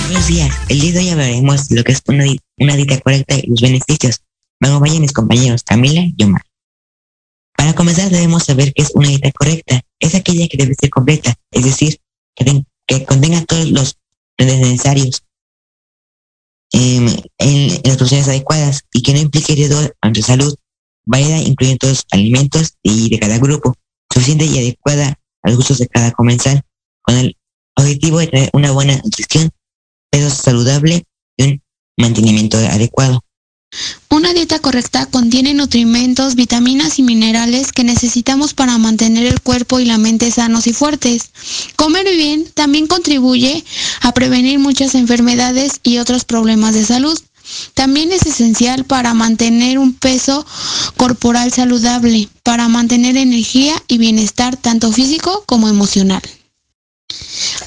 Buenos días. El día de hoy hablaremos de lo que es una, una dieta correcta y los beneficios. Me acompañan mis compañeros Camila y Omar. Para comenzar debemos saber qué es una dieta correcta. Es aquella que debe ser completa, es decir, que, ten, que contenga todos los necesarios eh, en, en, las porciones adecuadas y que no implique riesgo a nuestra salud. Variada incluyendo todos los alimentos y de cada grupo, suficiente y adecuada a los gustos de cada comensal, con el objetivo de tener una buena nutrición, peso saludable y un mantenimiento adecuado. Una dieta correcta contiene nutrimentos, vitaminas y minerales que necesitamos para mantener el cuerpo y la mente sanos y fuertes. Comer bien también contribuye a prevenir muchas enfermedades y otros problemas de salud. También es esencial para mantener un peso corporal saludable, para mantener energía y bienestar tanto físico como emocional.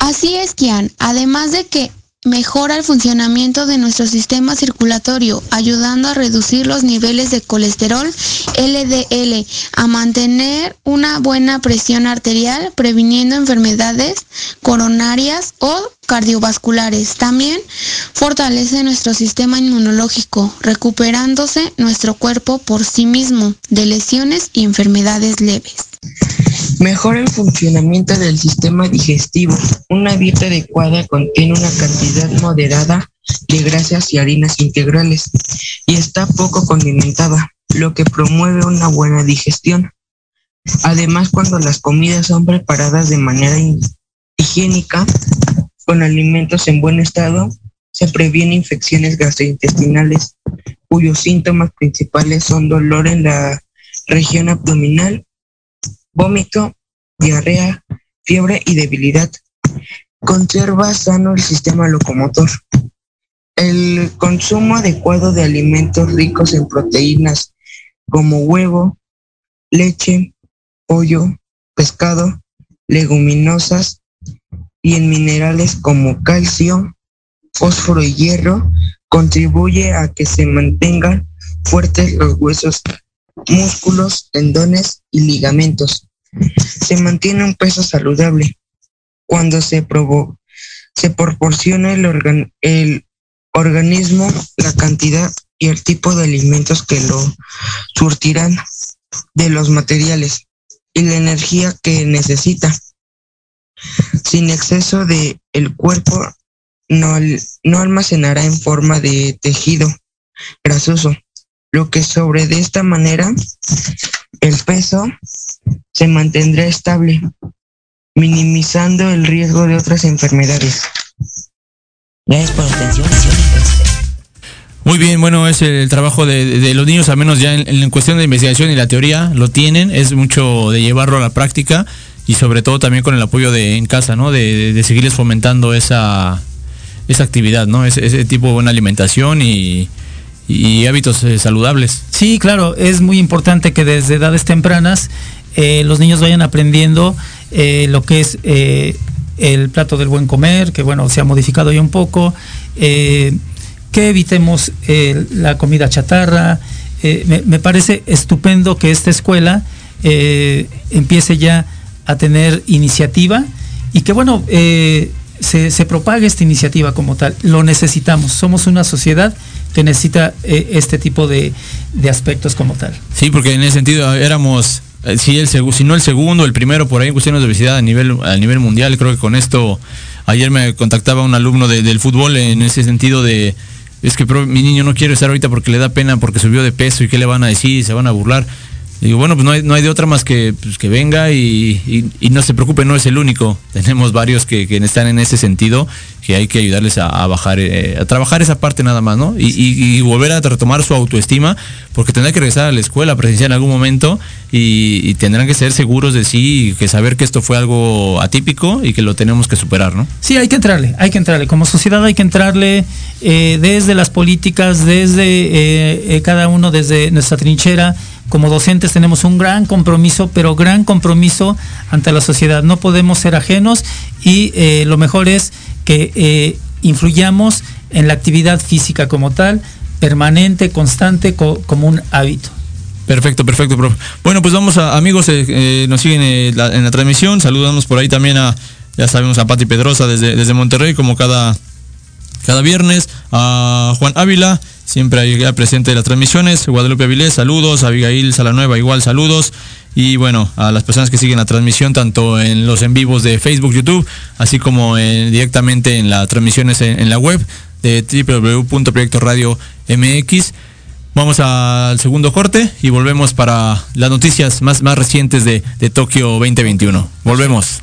Así es, Kian, además de que mejora el funcionamiento de nuestro sistema circulatorio, ayudando a reducir los niveles de colesterol LDL, a mantener una buena presión arterial, previniendo enfermedades coronarias o cardiovasculares. También fortalece nuestro sistema inmunológico, recuperándose nuestro cuerpo por sí mismo de lesiones y enfermedades leves. Mejora el funcionamiento del sistema digestivo. Una dieta adecuada contiene una cantidad moderada de grasas y harinas integrales y está poco condimentada, lo que promueve una buena digestión. Además, cuando las comidas son preparadas de manera higiénica, con alimentos en buen estado, se previene infecciones gastrointestinales, cuyos síntomas principales son dolor en la región abdominal vómito, diarrea, fiebre y debilidad. Conserva sano el sistema locomotor. El consumo adecuado de alimentos ricos en proteínas como huevo, leche, pollo, pescado, leguminosas y en minerales como calcio, fósforo y hierro contribuye a que se mantengan fuertes los huesos, músculos, tendones y ligamentos se mantiene un peso saludable cuando se, probó, se proporciona el, organ, el organismo la cantidad y el tipo de alimentos que lo surtirán de los materiales y la energía que necesita. Sin exceso de el cuerpo no, no almacenará en forma de tejido grasoso, lo que sobre de esta manera el peso se mantendrá estable, minimizando el riesgo de otras enfermedades. Gracias por la atención. Muy bien, bueno, es el trabajo de, de los niños, al menos ya en, en, cuestión de investigación y la teoría, lo tienen, es mucho de llevarlo a la práctica y sobre todo también con el apoyo de en casa, ¿no? De, de, de seguirles fomentando esa, esa actividad, ¿no? Ese, ese tipo de buena alimentación y, y hábitos eh, saludables. Sí, claro, es muy importante que desde edades tempranas eh, los niños vayan aprendiendo eh, lo que es eh, el plato del buen comer, que bueno, se ha modificado ya un poco, eh, que evitemos eh, la comida chatarra. Me, parece estupendo que esta escuela empiece ya a tener iniciativa y que bueno, se, se propague esta iniciativa como tal. Lo necesitamos. Somos una sociedad que necesita eh, este tipo de, de aspectos como tal. Sí, porque en ese sentido éramos, eh, si, el, si no el segundo, el primero por ahí en cuestiones de obesidad a nivel, a nivel mundial. Creo que con esto, ayer me contactaba un alumno de- del fútbol en ese sentido de, es que mi niño no quiere estar ahorita porque le da pena, porque subió de peso y qué le van a decir, se van a burlar. Digo, bueno, pues no hay, no hay de otra más que, pues, que venga y, y- no se preocupe, no es el único. Tenemos varios que, que están en ese sentido, que hay que ayudarles a, bajar, eh, a trabajar esa parte nada más, ¿no? Y, volver a retomar su autoestima, porque tendrán que regresar a la escuela presencial en algún momento y, y tendrán que ser seguros de sí y que saber que esto fue algo atípico y que lo tenemos que superar, ¿no? Sí, hay que entrarle, hay que entrarle. Como sociedad hay que entrarle eh, desde las políticas, desde eh, eh, cada uno, desde nuestra trinchera. Como docentes tenemos un gran compromiso, pero gran compromiso ante la sociedad. No podemos ser ajenos y eh, lo mejor es que eh, influyamos en la actividad física como tal, permanente, constante, co- como un hábito. Perfecto, perfecto, profe. Bueno, pues vamos a, amigos, eh, nos siguen en la transmisión. Saludamos por ahí también a, ya sabemos, a Pati Pedrosa desde, desde Monterrey, como cada, cada viernes. A Juan Ávila, siempre ahí presente en las transmisiones. Guadalupe Avilés, saludos. Abigail Salanueva, igual saludos. Y bueno, a las personas que siguen la transmisión, tanto en los en vivos de Facebook, YouTube, así como en- directamente en las transmisiones en, en la web de www.proyectoradio.mx. Vamos al segundo corte y volvemos para las noticias más, más recientes de, de Tokio 2021. Volvemos.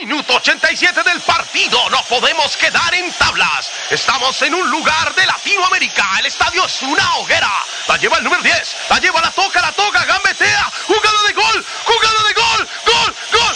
Minuto 87 del partido, no podemos quedar en tablas. Estamos en un lugar de Latinoamérica, el estadio es una hoguera. La lleva el número 10, la lleva, la toca, la toca, gambetea, jugada de gol, jugada de gol, gol, gol.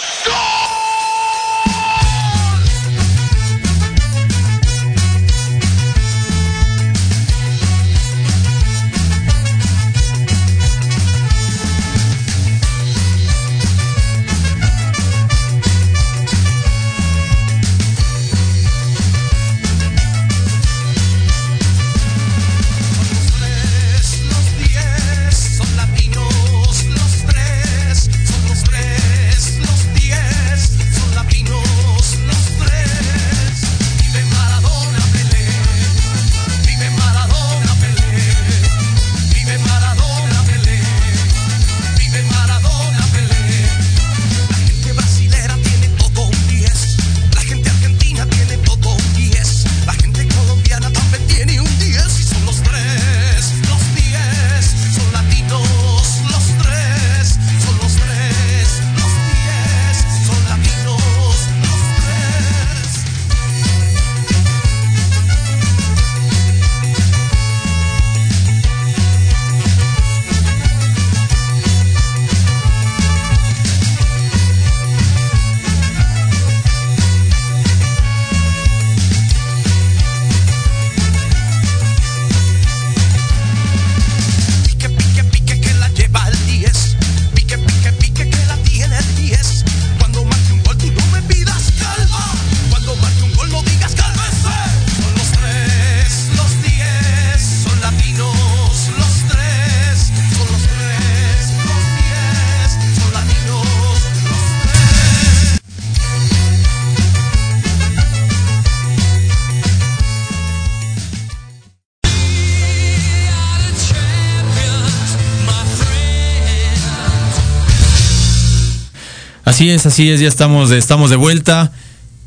Así es, así es, ya estamos, de- estamos de vuelta.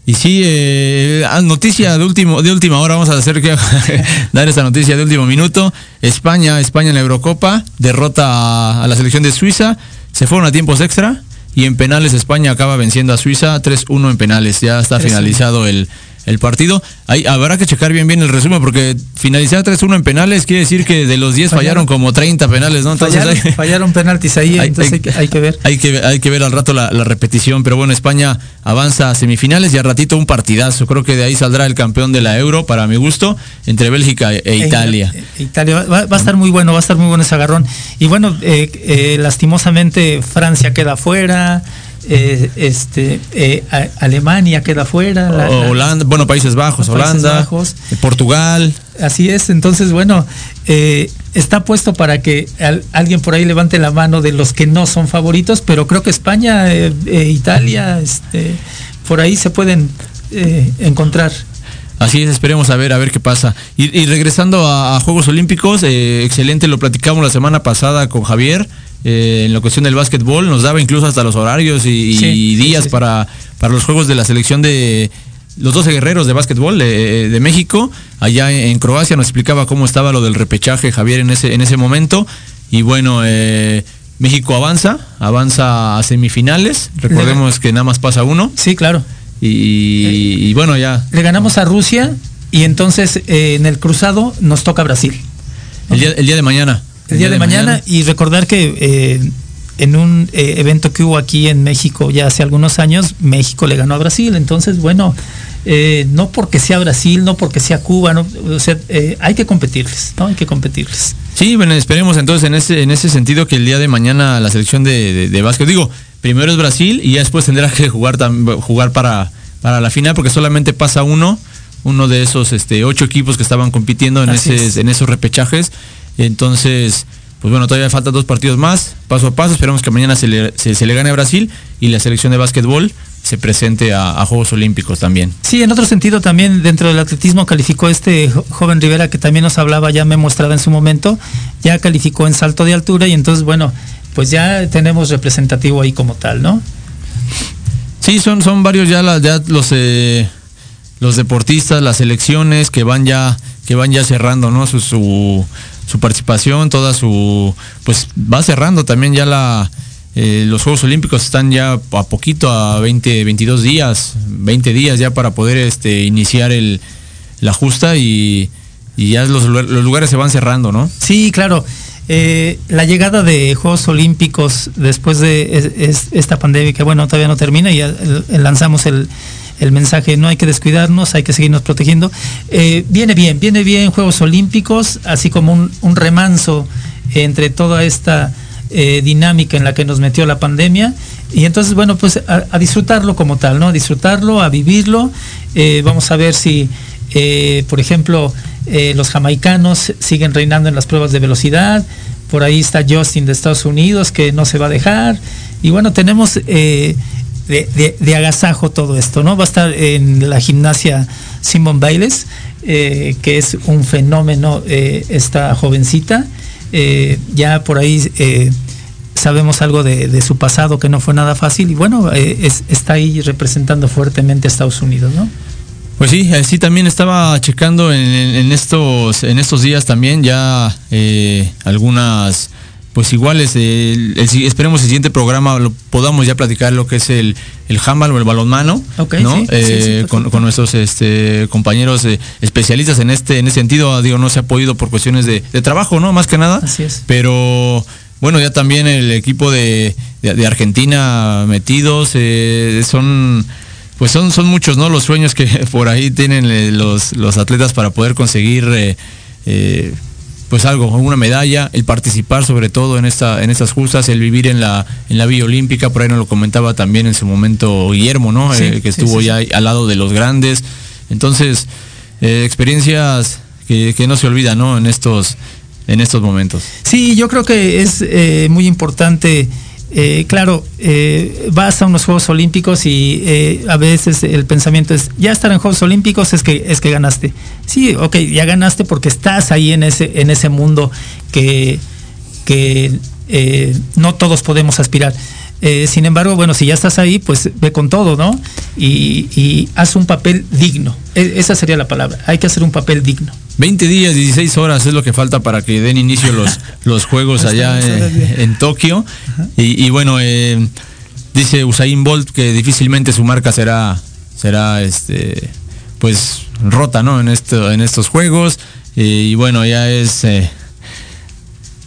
Y sí, eh, ah, noticia de último, de última hora, vamos a hacer que dar esta noticia de último minuto. España, España en la Eurocopa, derrota a, a la selección de Suiza, se fueron a tiempos extra y en penales España acaba venciendo a Suiza 3-1 en penales. Ya está 3-1. finalizado el, el partido. Ahí habrá que checar bien bien el resumen porque finalizar 3-1 en penales quiere decir que de los 10 fallaron, Fallaron. como 30 penales, ¿no? Entonces fallaron, hay- fallaron penaltis ahí, Hay- entonces hay- que- hay que ver. hay que, hay que ver al rato la, la repetición, pero bueno, España avanza a semifinales y al ratito un partidazo. Creo que de ahí saldrá el campeón de la Euro, para mi gusto, entre Bélgica e, e Italia. Eh, Italia va, va a estar muy bueno, va a estar muy bueno ese agarrón. Y bueno, eh, eh, lastimosamente Francia queda fuera, eh, este, eh, Alemania queda fuera. la- la- Holanda, bueno, Países Bajos, Países Holanda, Bajos. Portugal. Así es, entonces bueno, eh, está puesto para que al- alguien por ahí levante la mano de los que no son favoritos, pero creo que España, Italia, este, por ahí se pueden encontrar. Así es, esperemos a ver, a ver qué pasa. Y, y regresando a, a Juegos Olímpicos, excelente, lo platicamos la semana pasada con Javier, eh, en la cuestión del básquetbol, nos daba incluso hasta los horarios y, Sí, días sí. Para, para los Juegos de la selección de los 12 guerreros de básquetbol de, de México. Allá en, Croacia nos explicaba cómo estaba lo del repechaje Javier en ese, en ese momento. Y bueno, eh, México avanza, avanza a semifinales. Recordemos que nada más pasa uno. Sí, claro. Y, y bueno, ya Le ganamos a Rusia y entonces eh, en el cruzado nos toca Brasil. el día, el día de mañana. El día de mañana, y recordar que eh, en un eh, evento que hubo aquí en México ya hace algunos años, México le ganó a Brasil. Entonces, bueno, eh, no porque sea Brasil, no porque sea Cuba, no, o sea, eh, hay que competirles, ¿no? Hay que competirles. Sí, bueno, esperemos entonces en ese, en ese sentido que el día de mañana la selección de, de, de básquet, digo, primero es Brasil y ya después tendrá que jugar jugar para, para la final porque solamente pasa uno, uno de esos este, ocho equipos que estaban compitiendo en, ese, es. en esos repechajes. Entonces, pues bueno, todavía faltan dos partidos más, paso a paso. Esperemos que mañana se le, se, se le gane a Brasil y la selección de básquetbol se presente a, a Juegos Olímpicos también. Sí, en otro sentido también dentro del atletismo calificó este jo- joven Rivera que también nos hablaba ya me mostraba en su momento, ya calificó en salto de altura y entonces bueno, pues ya tenemos representativo ahí como tal, ¿no? Sí, son, son varios ya, la- ya los eh, los deportistas, las selecciones que van ya, que van ya cerrando, ¿no? Su, su, su participación, toda su pues va cerrando también ya la eh, los Juegos Olímpicos están ya a poquito, a 20, 22 días, 20 días ya para poder este iniciar el la justa y, y ya los, los lugares se van cerrando, ¿no? Sí, claro. Eh, la llegada de Juegos Olímpicos después de es- es- esta pandemia, que bueno, todavía no termina, y eh, lanzamos el, el mensaje, no hay que descuidarnos, hay que seguirnos protegiendo. Eh, viene bien, viene bien Juegos Olímpicos, así como un, remanso entre toda esta eh, dinámica en la que nos metió la pandemia. Y entonces, bueno, pues a, disfrutarlo como tal, ¿no? A disfrutarlo, a vivirlo. Eh, vamos a ver si, por ejemplo, los jamaicanos siguen reinando en las pruebas de velocidad. Por ahí está Justin de Estados Unidos, que no se va a dejar. Y bueno, tenemos de, de- agasajo todo esto, ¿no? Va a estar en la gimnasia Simon Bailes, eh, que es un fenómeno eh, esta jovencita. Eh, ya por ahí sabemos algo de, su pasado que no fue nada fácil y bueno, es- está ahí representando fuertemente a Estados Unidos, ¿no? Pues sí, sí también estaba checando en, en- estos en estos días también ya algunas pues iguales. eh, el- el esperemos el siguiente programa lo podamos ya platicar lo que es el el handball o el balonmano, ¿no? sí, Eh, sí, con, con nuestros este, compañeros eh, especialistas en este en ese sentido. Digo, no se ha podido por cuestiones de, de trabajo, ¿no? Más que nada. Así es. Pero bueno, ya también el equipo de, de- de Argentina metidos eh, son pues son, son muchos, ¿no? Los sueños que por ahí tienen los, los atletas para poder conseguir pues algo, una medalla, el participar sobre todo en esta, en estas justas, el vivir en la, en la Villa Olímpica, por ahí nos lo comentaba también en su momento Guillermo, ¿no? Sí, Eh, que estuvo sí, ya al lado de los grandes. Entonces, eh, experiencias que, que no se olvidan, ¿no? En estos, en estos momentos. Sí, yo creo que es eh, muy importante. Eh, claro, eh, vas a unos Juegos Olímpicos y eh, a veces el pensamiento es, ya estar en Juegos Olímpicos es que, es que ganaste. Sí, ok, ya ganaste porque estás ahí en ese, en ese mundo que, que no todos podemos aspirar. Eh, sin embargo, bueno, si ya estás ahí, pues ve con todo, ¿no? Y, y haz un papel digno. E- esa sería la palabra. Hay que hacer un papel digno. 20 días, 16 horas es lo que falta para que den inicio los, los juegos allá en, en Tokio. Y, y bueno, eh, dice Usain Bolt que difícilmente su marca será, será este, pues rota, ¿no? En esto, en estos juegos. Eh, y bueno, ya es eh,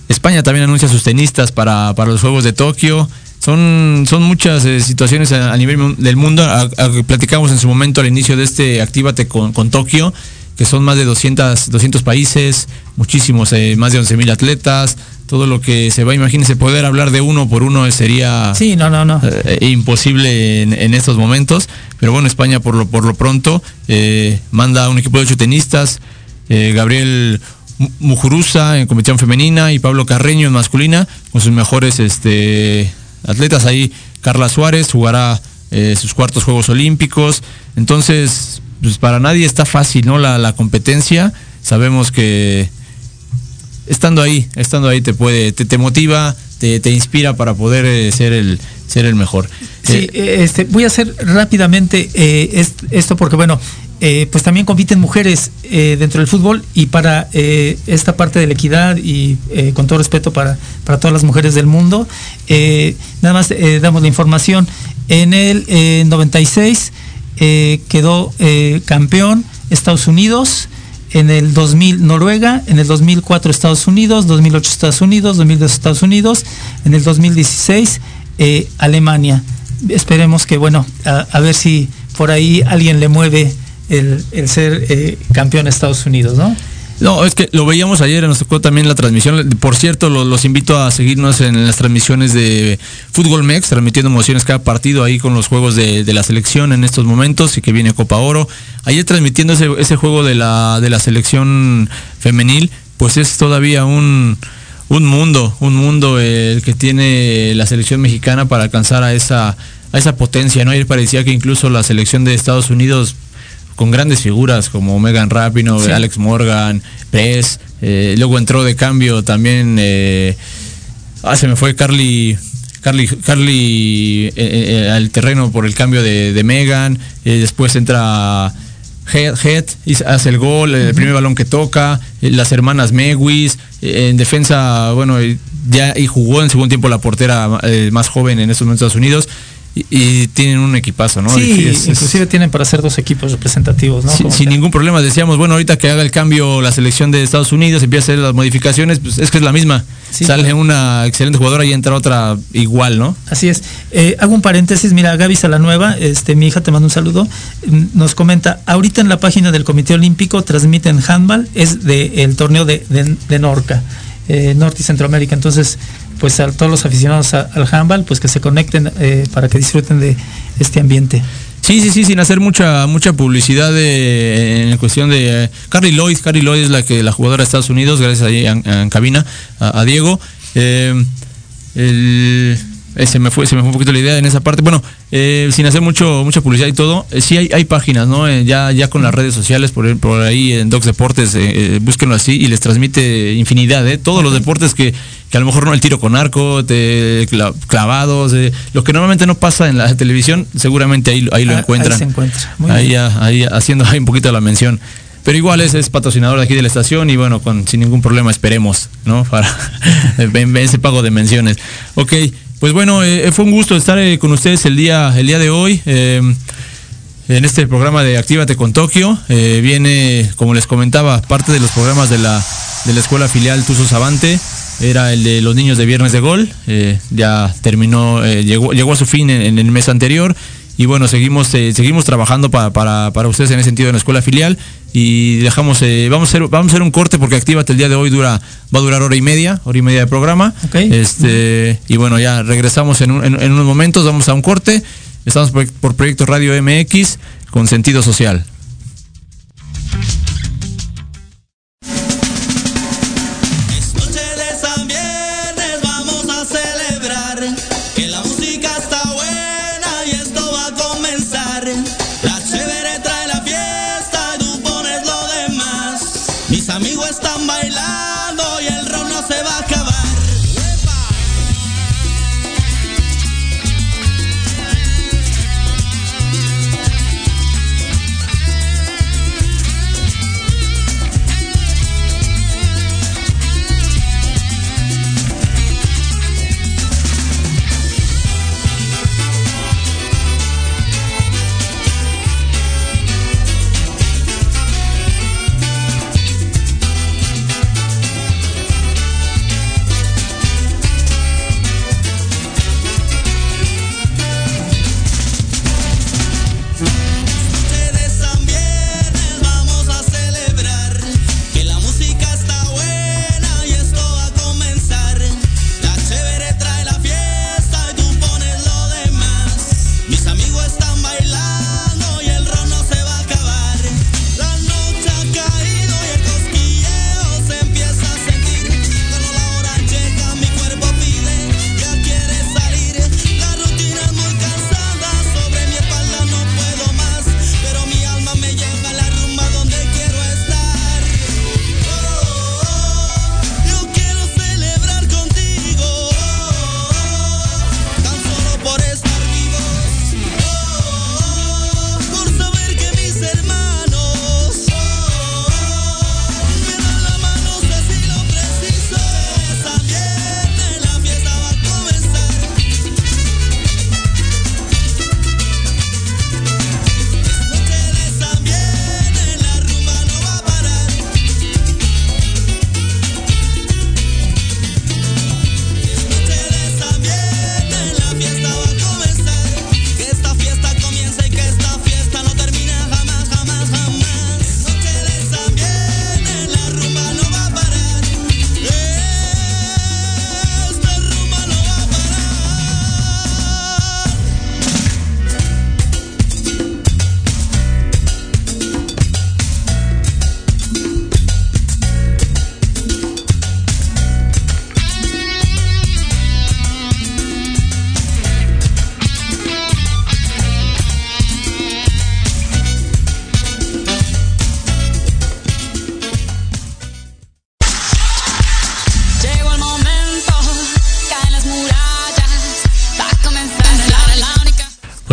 España también anuncia sus tenistas para, para los Juegos de Tokio. Son, son muchas eh, situaciones a, a nivel del mundo. A- a- platicamos en su momento al inicio de este Actívate con, con Tokio, que son más de 200, 200 países, muchísimos, eh, más de 11 mil atletas. Todo lo que se va, imagínense, poder hablar de uno por uno sería Sí, no, no, no. eh, imposible en, en estos momentos. Pero bueno, España por lo, por lo pronto eh, manda un equipo de ocho tenistas, eh, Gabriel Mu- Mujuruza en competición femenina y Pablo Carreño en masculina, con sus mejores este, atletas ahí. Carla Suárez jugará eh, sus cuartos Juegos Olímpicos. Entonces, pues para nadie está fácil, ¿no? La, la competencia. Sabemos que estando ahí, estando ahí te puede, te, te motiva, te, te inspira para poder eh, ser el ser el mejor. Sí, eh, este, voy a hacer rápidamente eh, est- esto porque, bueno, eh, pues también compiten mujeres eh, dentro del fútbol y para eh, esta parte de la equidad y con todo respeto para, para todas las mujeres del mundo, nada más damos la información. En el eh, 96 eh, quedó campeón Estados Unidos, en el 2000 Noruega, en el 2004 Estados Unidos, 2008 Estados Unidos, 2002 Estados Unidos, en el 2016 eh, Alemania. Esperemos que, bueno, a ver si por ahí alguien le mueve el, ser eh, campeón de Estados Unidos, ¿no? No, es que lo veíamos ayer, nos tocó también la transmisión. Por cierto, lo- los invito a seguirnos en las transmisiones de Fútbol Mex, transmitiendo emociones cada partido ahí con los juegos de, la selección en estos momentos y que viene Copa Oro. Ayer transmitiendo ese, juego de la, de la selección femenil, pues es todavía un, un mundo, un mundo el que tiene la selección mexicana para alcanzar a esa, a esa potencia, ¿no? Ayer parecía que incluso la selección de Estados Unidos con grandes figuras como Megan Rapino, Sí. Alex Morgan, Press, eh, luego entró de cambio también, eh, ah, se me fue Carly, Carly, Carly eh, eh, al terreno por el cambio de, de Megan, después entra Head, hace el gol, el primer balón que toca, las hermanas Mewis, en defensa, bueno, ya y jugó en segundo tiempo la portera eh, más joven en estos momentos Estados Unidos. Y, y tienen un equipazo, ¿no? Sí, Es- es- inclusive tienen para hacer dos equipos representativos, ¿no? sin, ningún problema. Decíamos, bueno, ahorita que haga el cambio la selección de Estados Unidos, empieza a hacer las modificaciones, pues es que es la misma. Sí, Sale claro. una excelente jugadora y entra otra igual, ¿no? Así es. Eh, hago un paréntesis, mira, Gaby Salanueva, este, mi hija te manda un saludo, mm, nos comenta, ahorita en la página del Comité Olímpico transmiten handball, es del torneo de, de- de Norca, eh, Norte y Centroamérica, entonces, pues a todos los aficionados al handball, pues que se conecten eh, para que disfruten de este ambiente. Sí, sí, sí, sin hacer mucha mucha publicidad de, en cuestión de eh, Carly Lloyd. Carly Lloyd es la que la jugadora de Estados Unidos, gracias ahí en, cabina a, a Diego. Eh, el- eh, se me fue se me fue un poquito la idea en esa parte. Bueno, eh, sin hacer mucho mucha publicidad y todo, eh, sí hay, hay páginas, ¿no? Eh, ya ya con las redes sociales por, por ahí en Docs Deportes, búsquenlo así y les transmite infinidad, ¿eh? Todos los deportes que que a lo mejor no el tiro con arco, te- cla- clavados, lo que normalmente no pasa en la televisión, seguramente ahí, ahí lo Ah, encuentran. Ahí se encuentra. Muy ahí, bien. ya- ahí haciendo ahí un poquito la mención. Pero igual es, es patrocinador de aquí de la estación y bueno, con, sin ningún problema esperemos, ¿no? Para ese pago de menciones. Ok, pues bueno, eh, fue un gusto estar eh, con ustedes el día, el día de hoy. eh, en este programa de Actívate con Tokio. Eh, viene, como les comentaba, parte de los programas de la, de la escuela filial Tuzo Savante. Era el de los niños de Viernes de Gol. eh, ya terminó, eh, llegó, llegó a su fin en el mes anterior. Y bueno, seguimos, eh, seguimos trabajando para, para, para ustedes en ese sentido en la escuela filial. Y dejamos, eh, vamos, a hacer, vamos a hacer un corte porque Actívate el día de hoy dura, va a durar hora y media, hora y media de programa. Este, y bueno, ya regresamos en, un- en- en unos momentos, vamos a un corte. Estamos por, por Proyecto Radio MX con sentido social.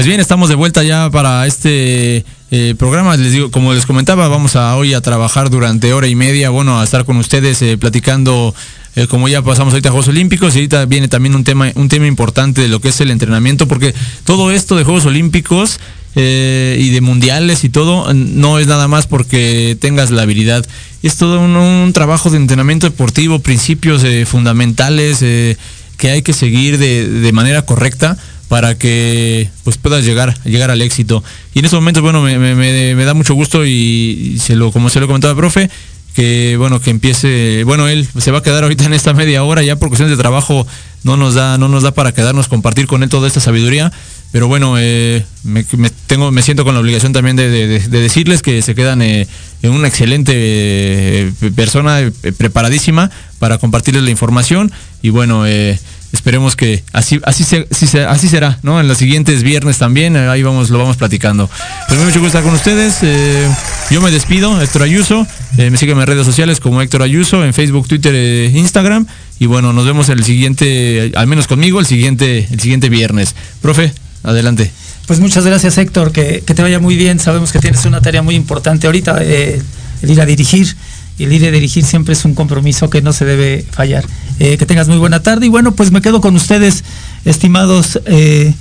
Bien, estamos de vuelta ya para este eh, programa. Les digo, como les comentaba, vamos a hoy a trabajar durante hora y media, bueno, a estar con ustedes eh, platicando, eh, como ya pasamos ahorita a Juegos Olímpicos, y ahorita viene también un tema, un tema importante de lo que es el entrenamiento, porque todo esto de Juegos Olímpicos eh, y de mundiales y todo, no es nada más porque tengas la habilidad. Es todo un, trabajo de entrenamiento deportivo, principios eh, fundamentales que hay que seguir de, de manera correcta para que pues puedas llegar llegar al éxito. Y en estos momentos bueno me, me- me- da mucho gusto y, se lo como se lo comentaba profe que bueno que empiece bueno él se va a quedar ahorita en esta media hora ya por cuestiones de trabajo no nos da no nos da para quedarnos compartir con él toda esta sabiduría. Pero bueno eh, me, me tengo me siento con la obligación también de decirles que se quedan eh, en una excelente eh, persona eh, preparadísima para compartirles la información. Y bueno eh, esperemos que así así se- así, se- así será no en los siguientes viernes también eh, ahí vamos lo vamos platicando pues mucho gusto estar con ustedes eh, yo me despido Héctor Ayuso eh, me siguen en redes sociales como Héctor Ayuso en Facebook Twitter eh, Instagram y bueno nos vemos el siguiente al menos conmigo el siguiente el siguiente viernes profe adelante Pues muchas gracias Héctor, que, que te vaya muy bien. Sabemos que tienes una tarea muy importante ahorita, eh, el ir a dirigir. Y el ir a dirigir siempre es un compromiso que no se debe fallar. Eh, que tengas muy buena tarde y bueno, pues me quedo con ustedes, estimados, eh,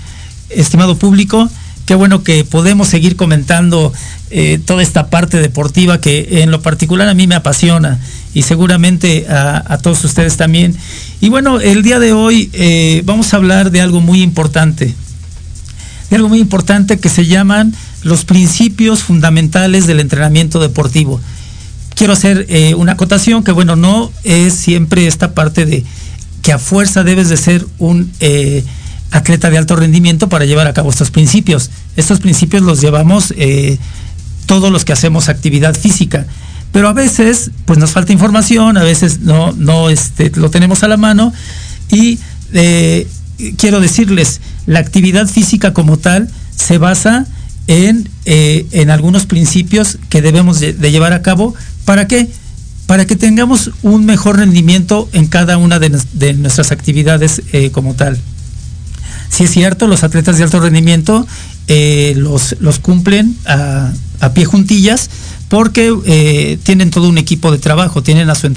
estimado público. Qué bueno que podemos seguir comentando eh, toda esta parte deportiva que en lo particular a mí me apasiona y seguramente a, todos ustedes también. Y bueno, el día de hoy vamos a hablar de algo muy importante de algo muy importante que se llaman los principios fundamentales del entrenamiento deportivo. Quiero hacer eh, una acotación que, bueno, no es siempre esta parte de que a fuerza debes de ser un eh, atleta de alto rendimiento para llevar a cabo estos principios. Estos principios los llevamos eh, todos los que hacemos actividad física. Pero a veces, pues nos falta información, a veces no, no este, lo tenemos a la mano y quiero decirles, la actividad física como tal se basa en, eh, en algunos principios que debemos de, llevar a cabo. ¿Para qué? Para que tengamos un mejor rendimiento en cada una de, nuestras actividades eh, como tal. Si es cierto, los atletas de alto rendimiento eh, los, los cumplen a, a pie juntillas porque tienen todo un equipo de trabajo, tienen a su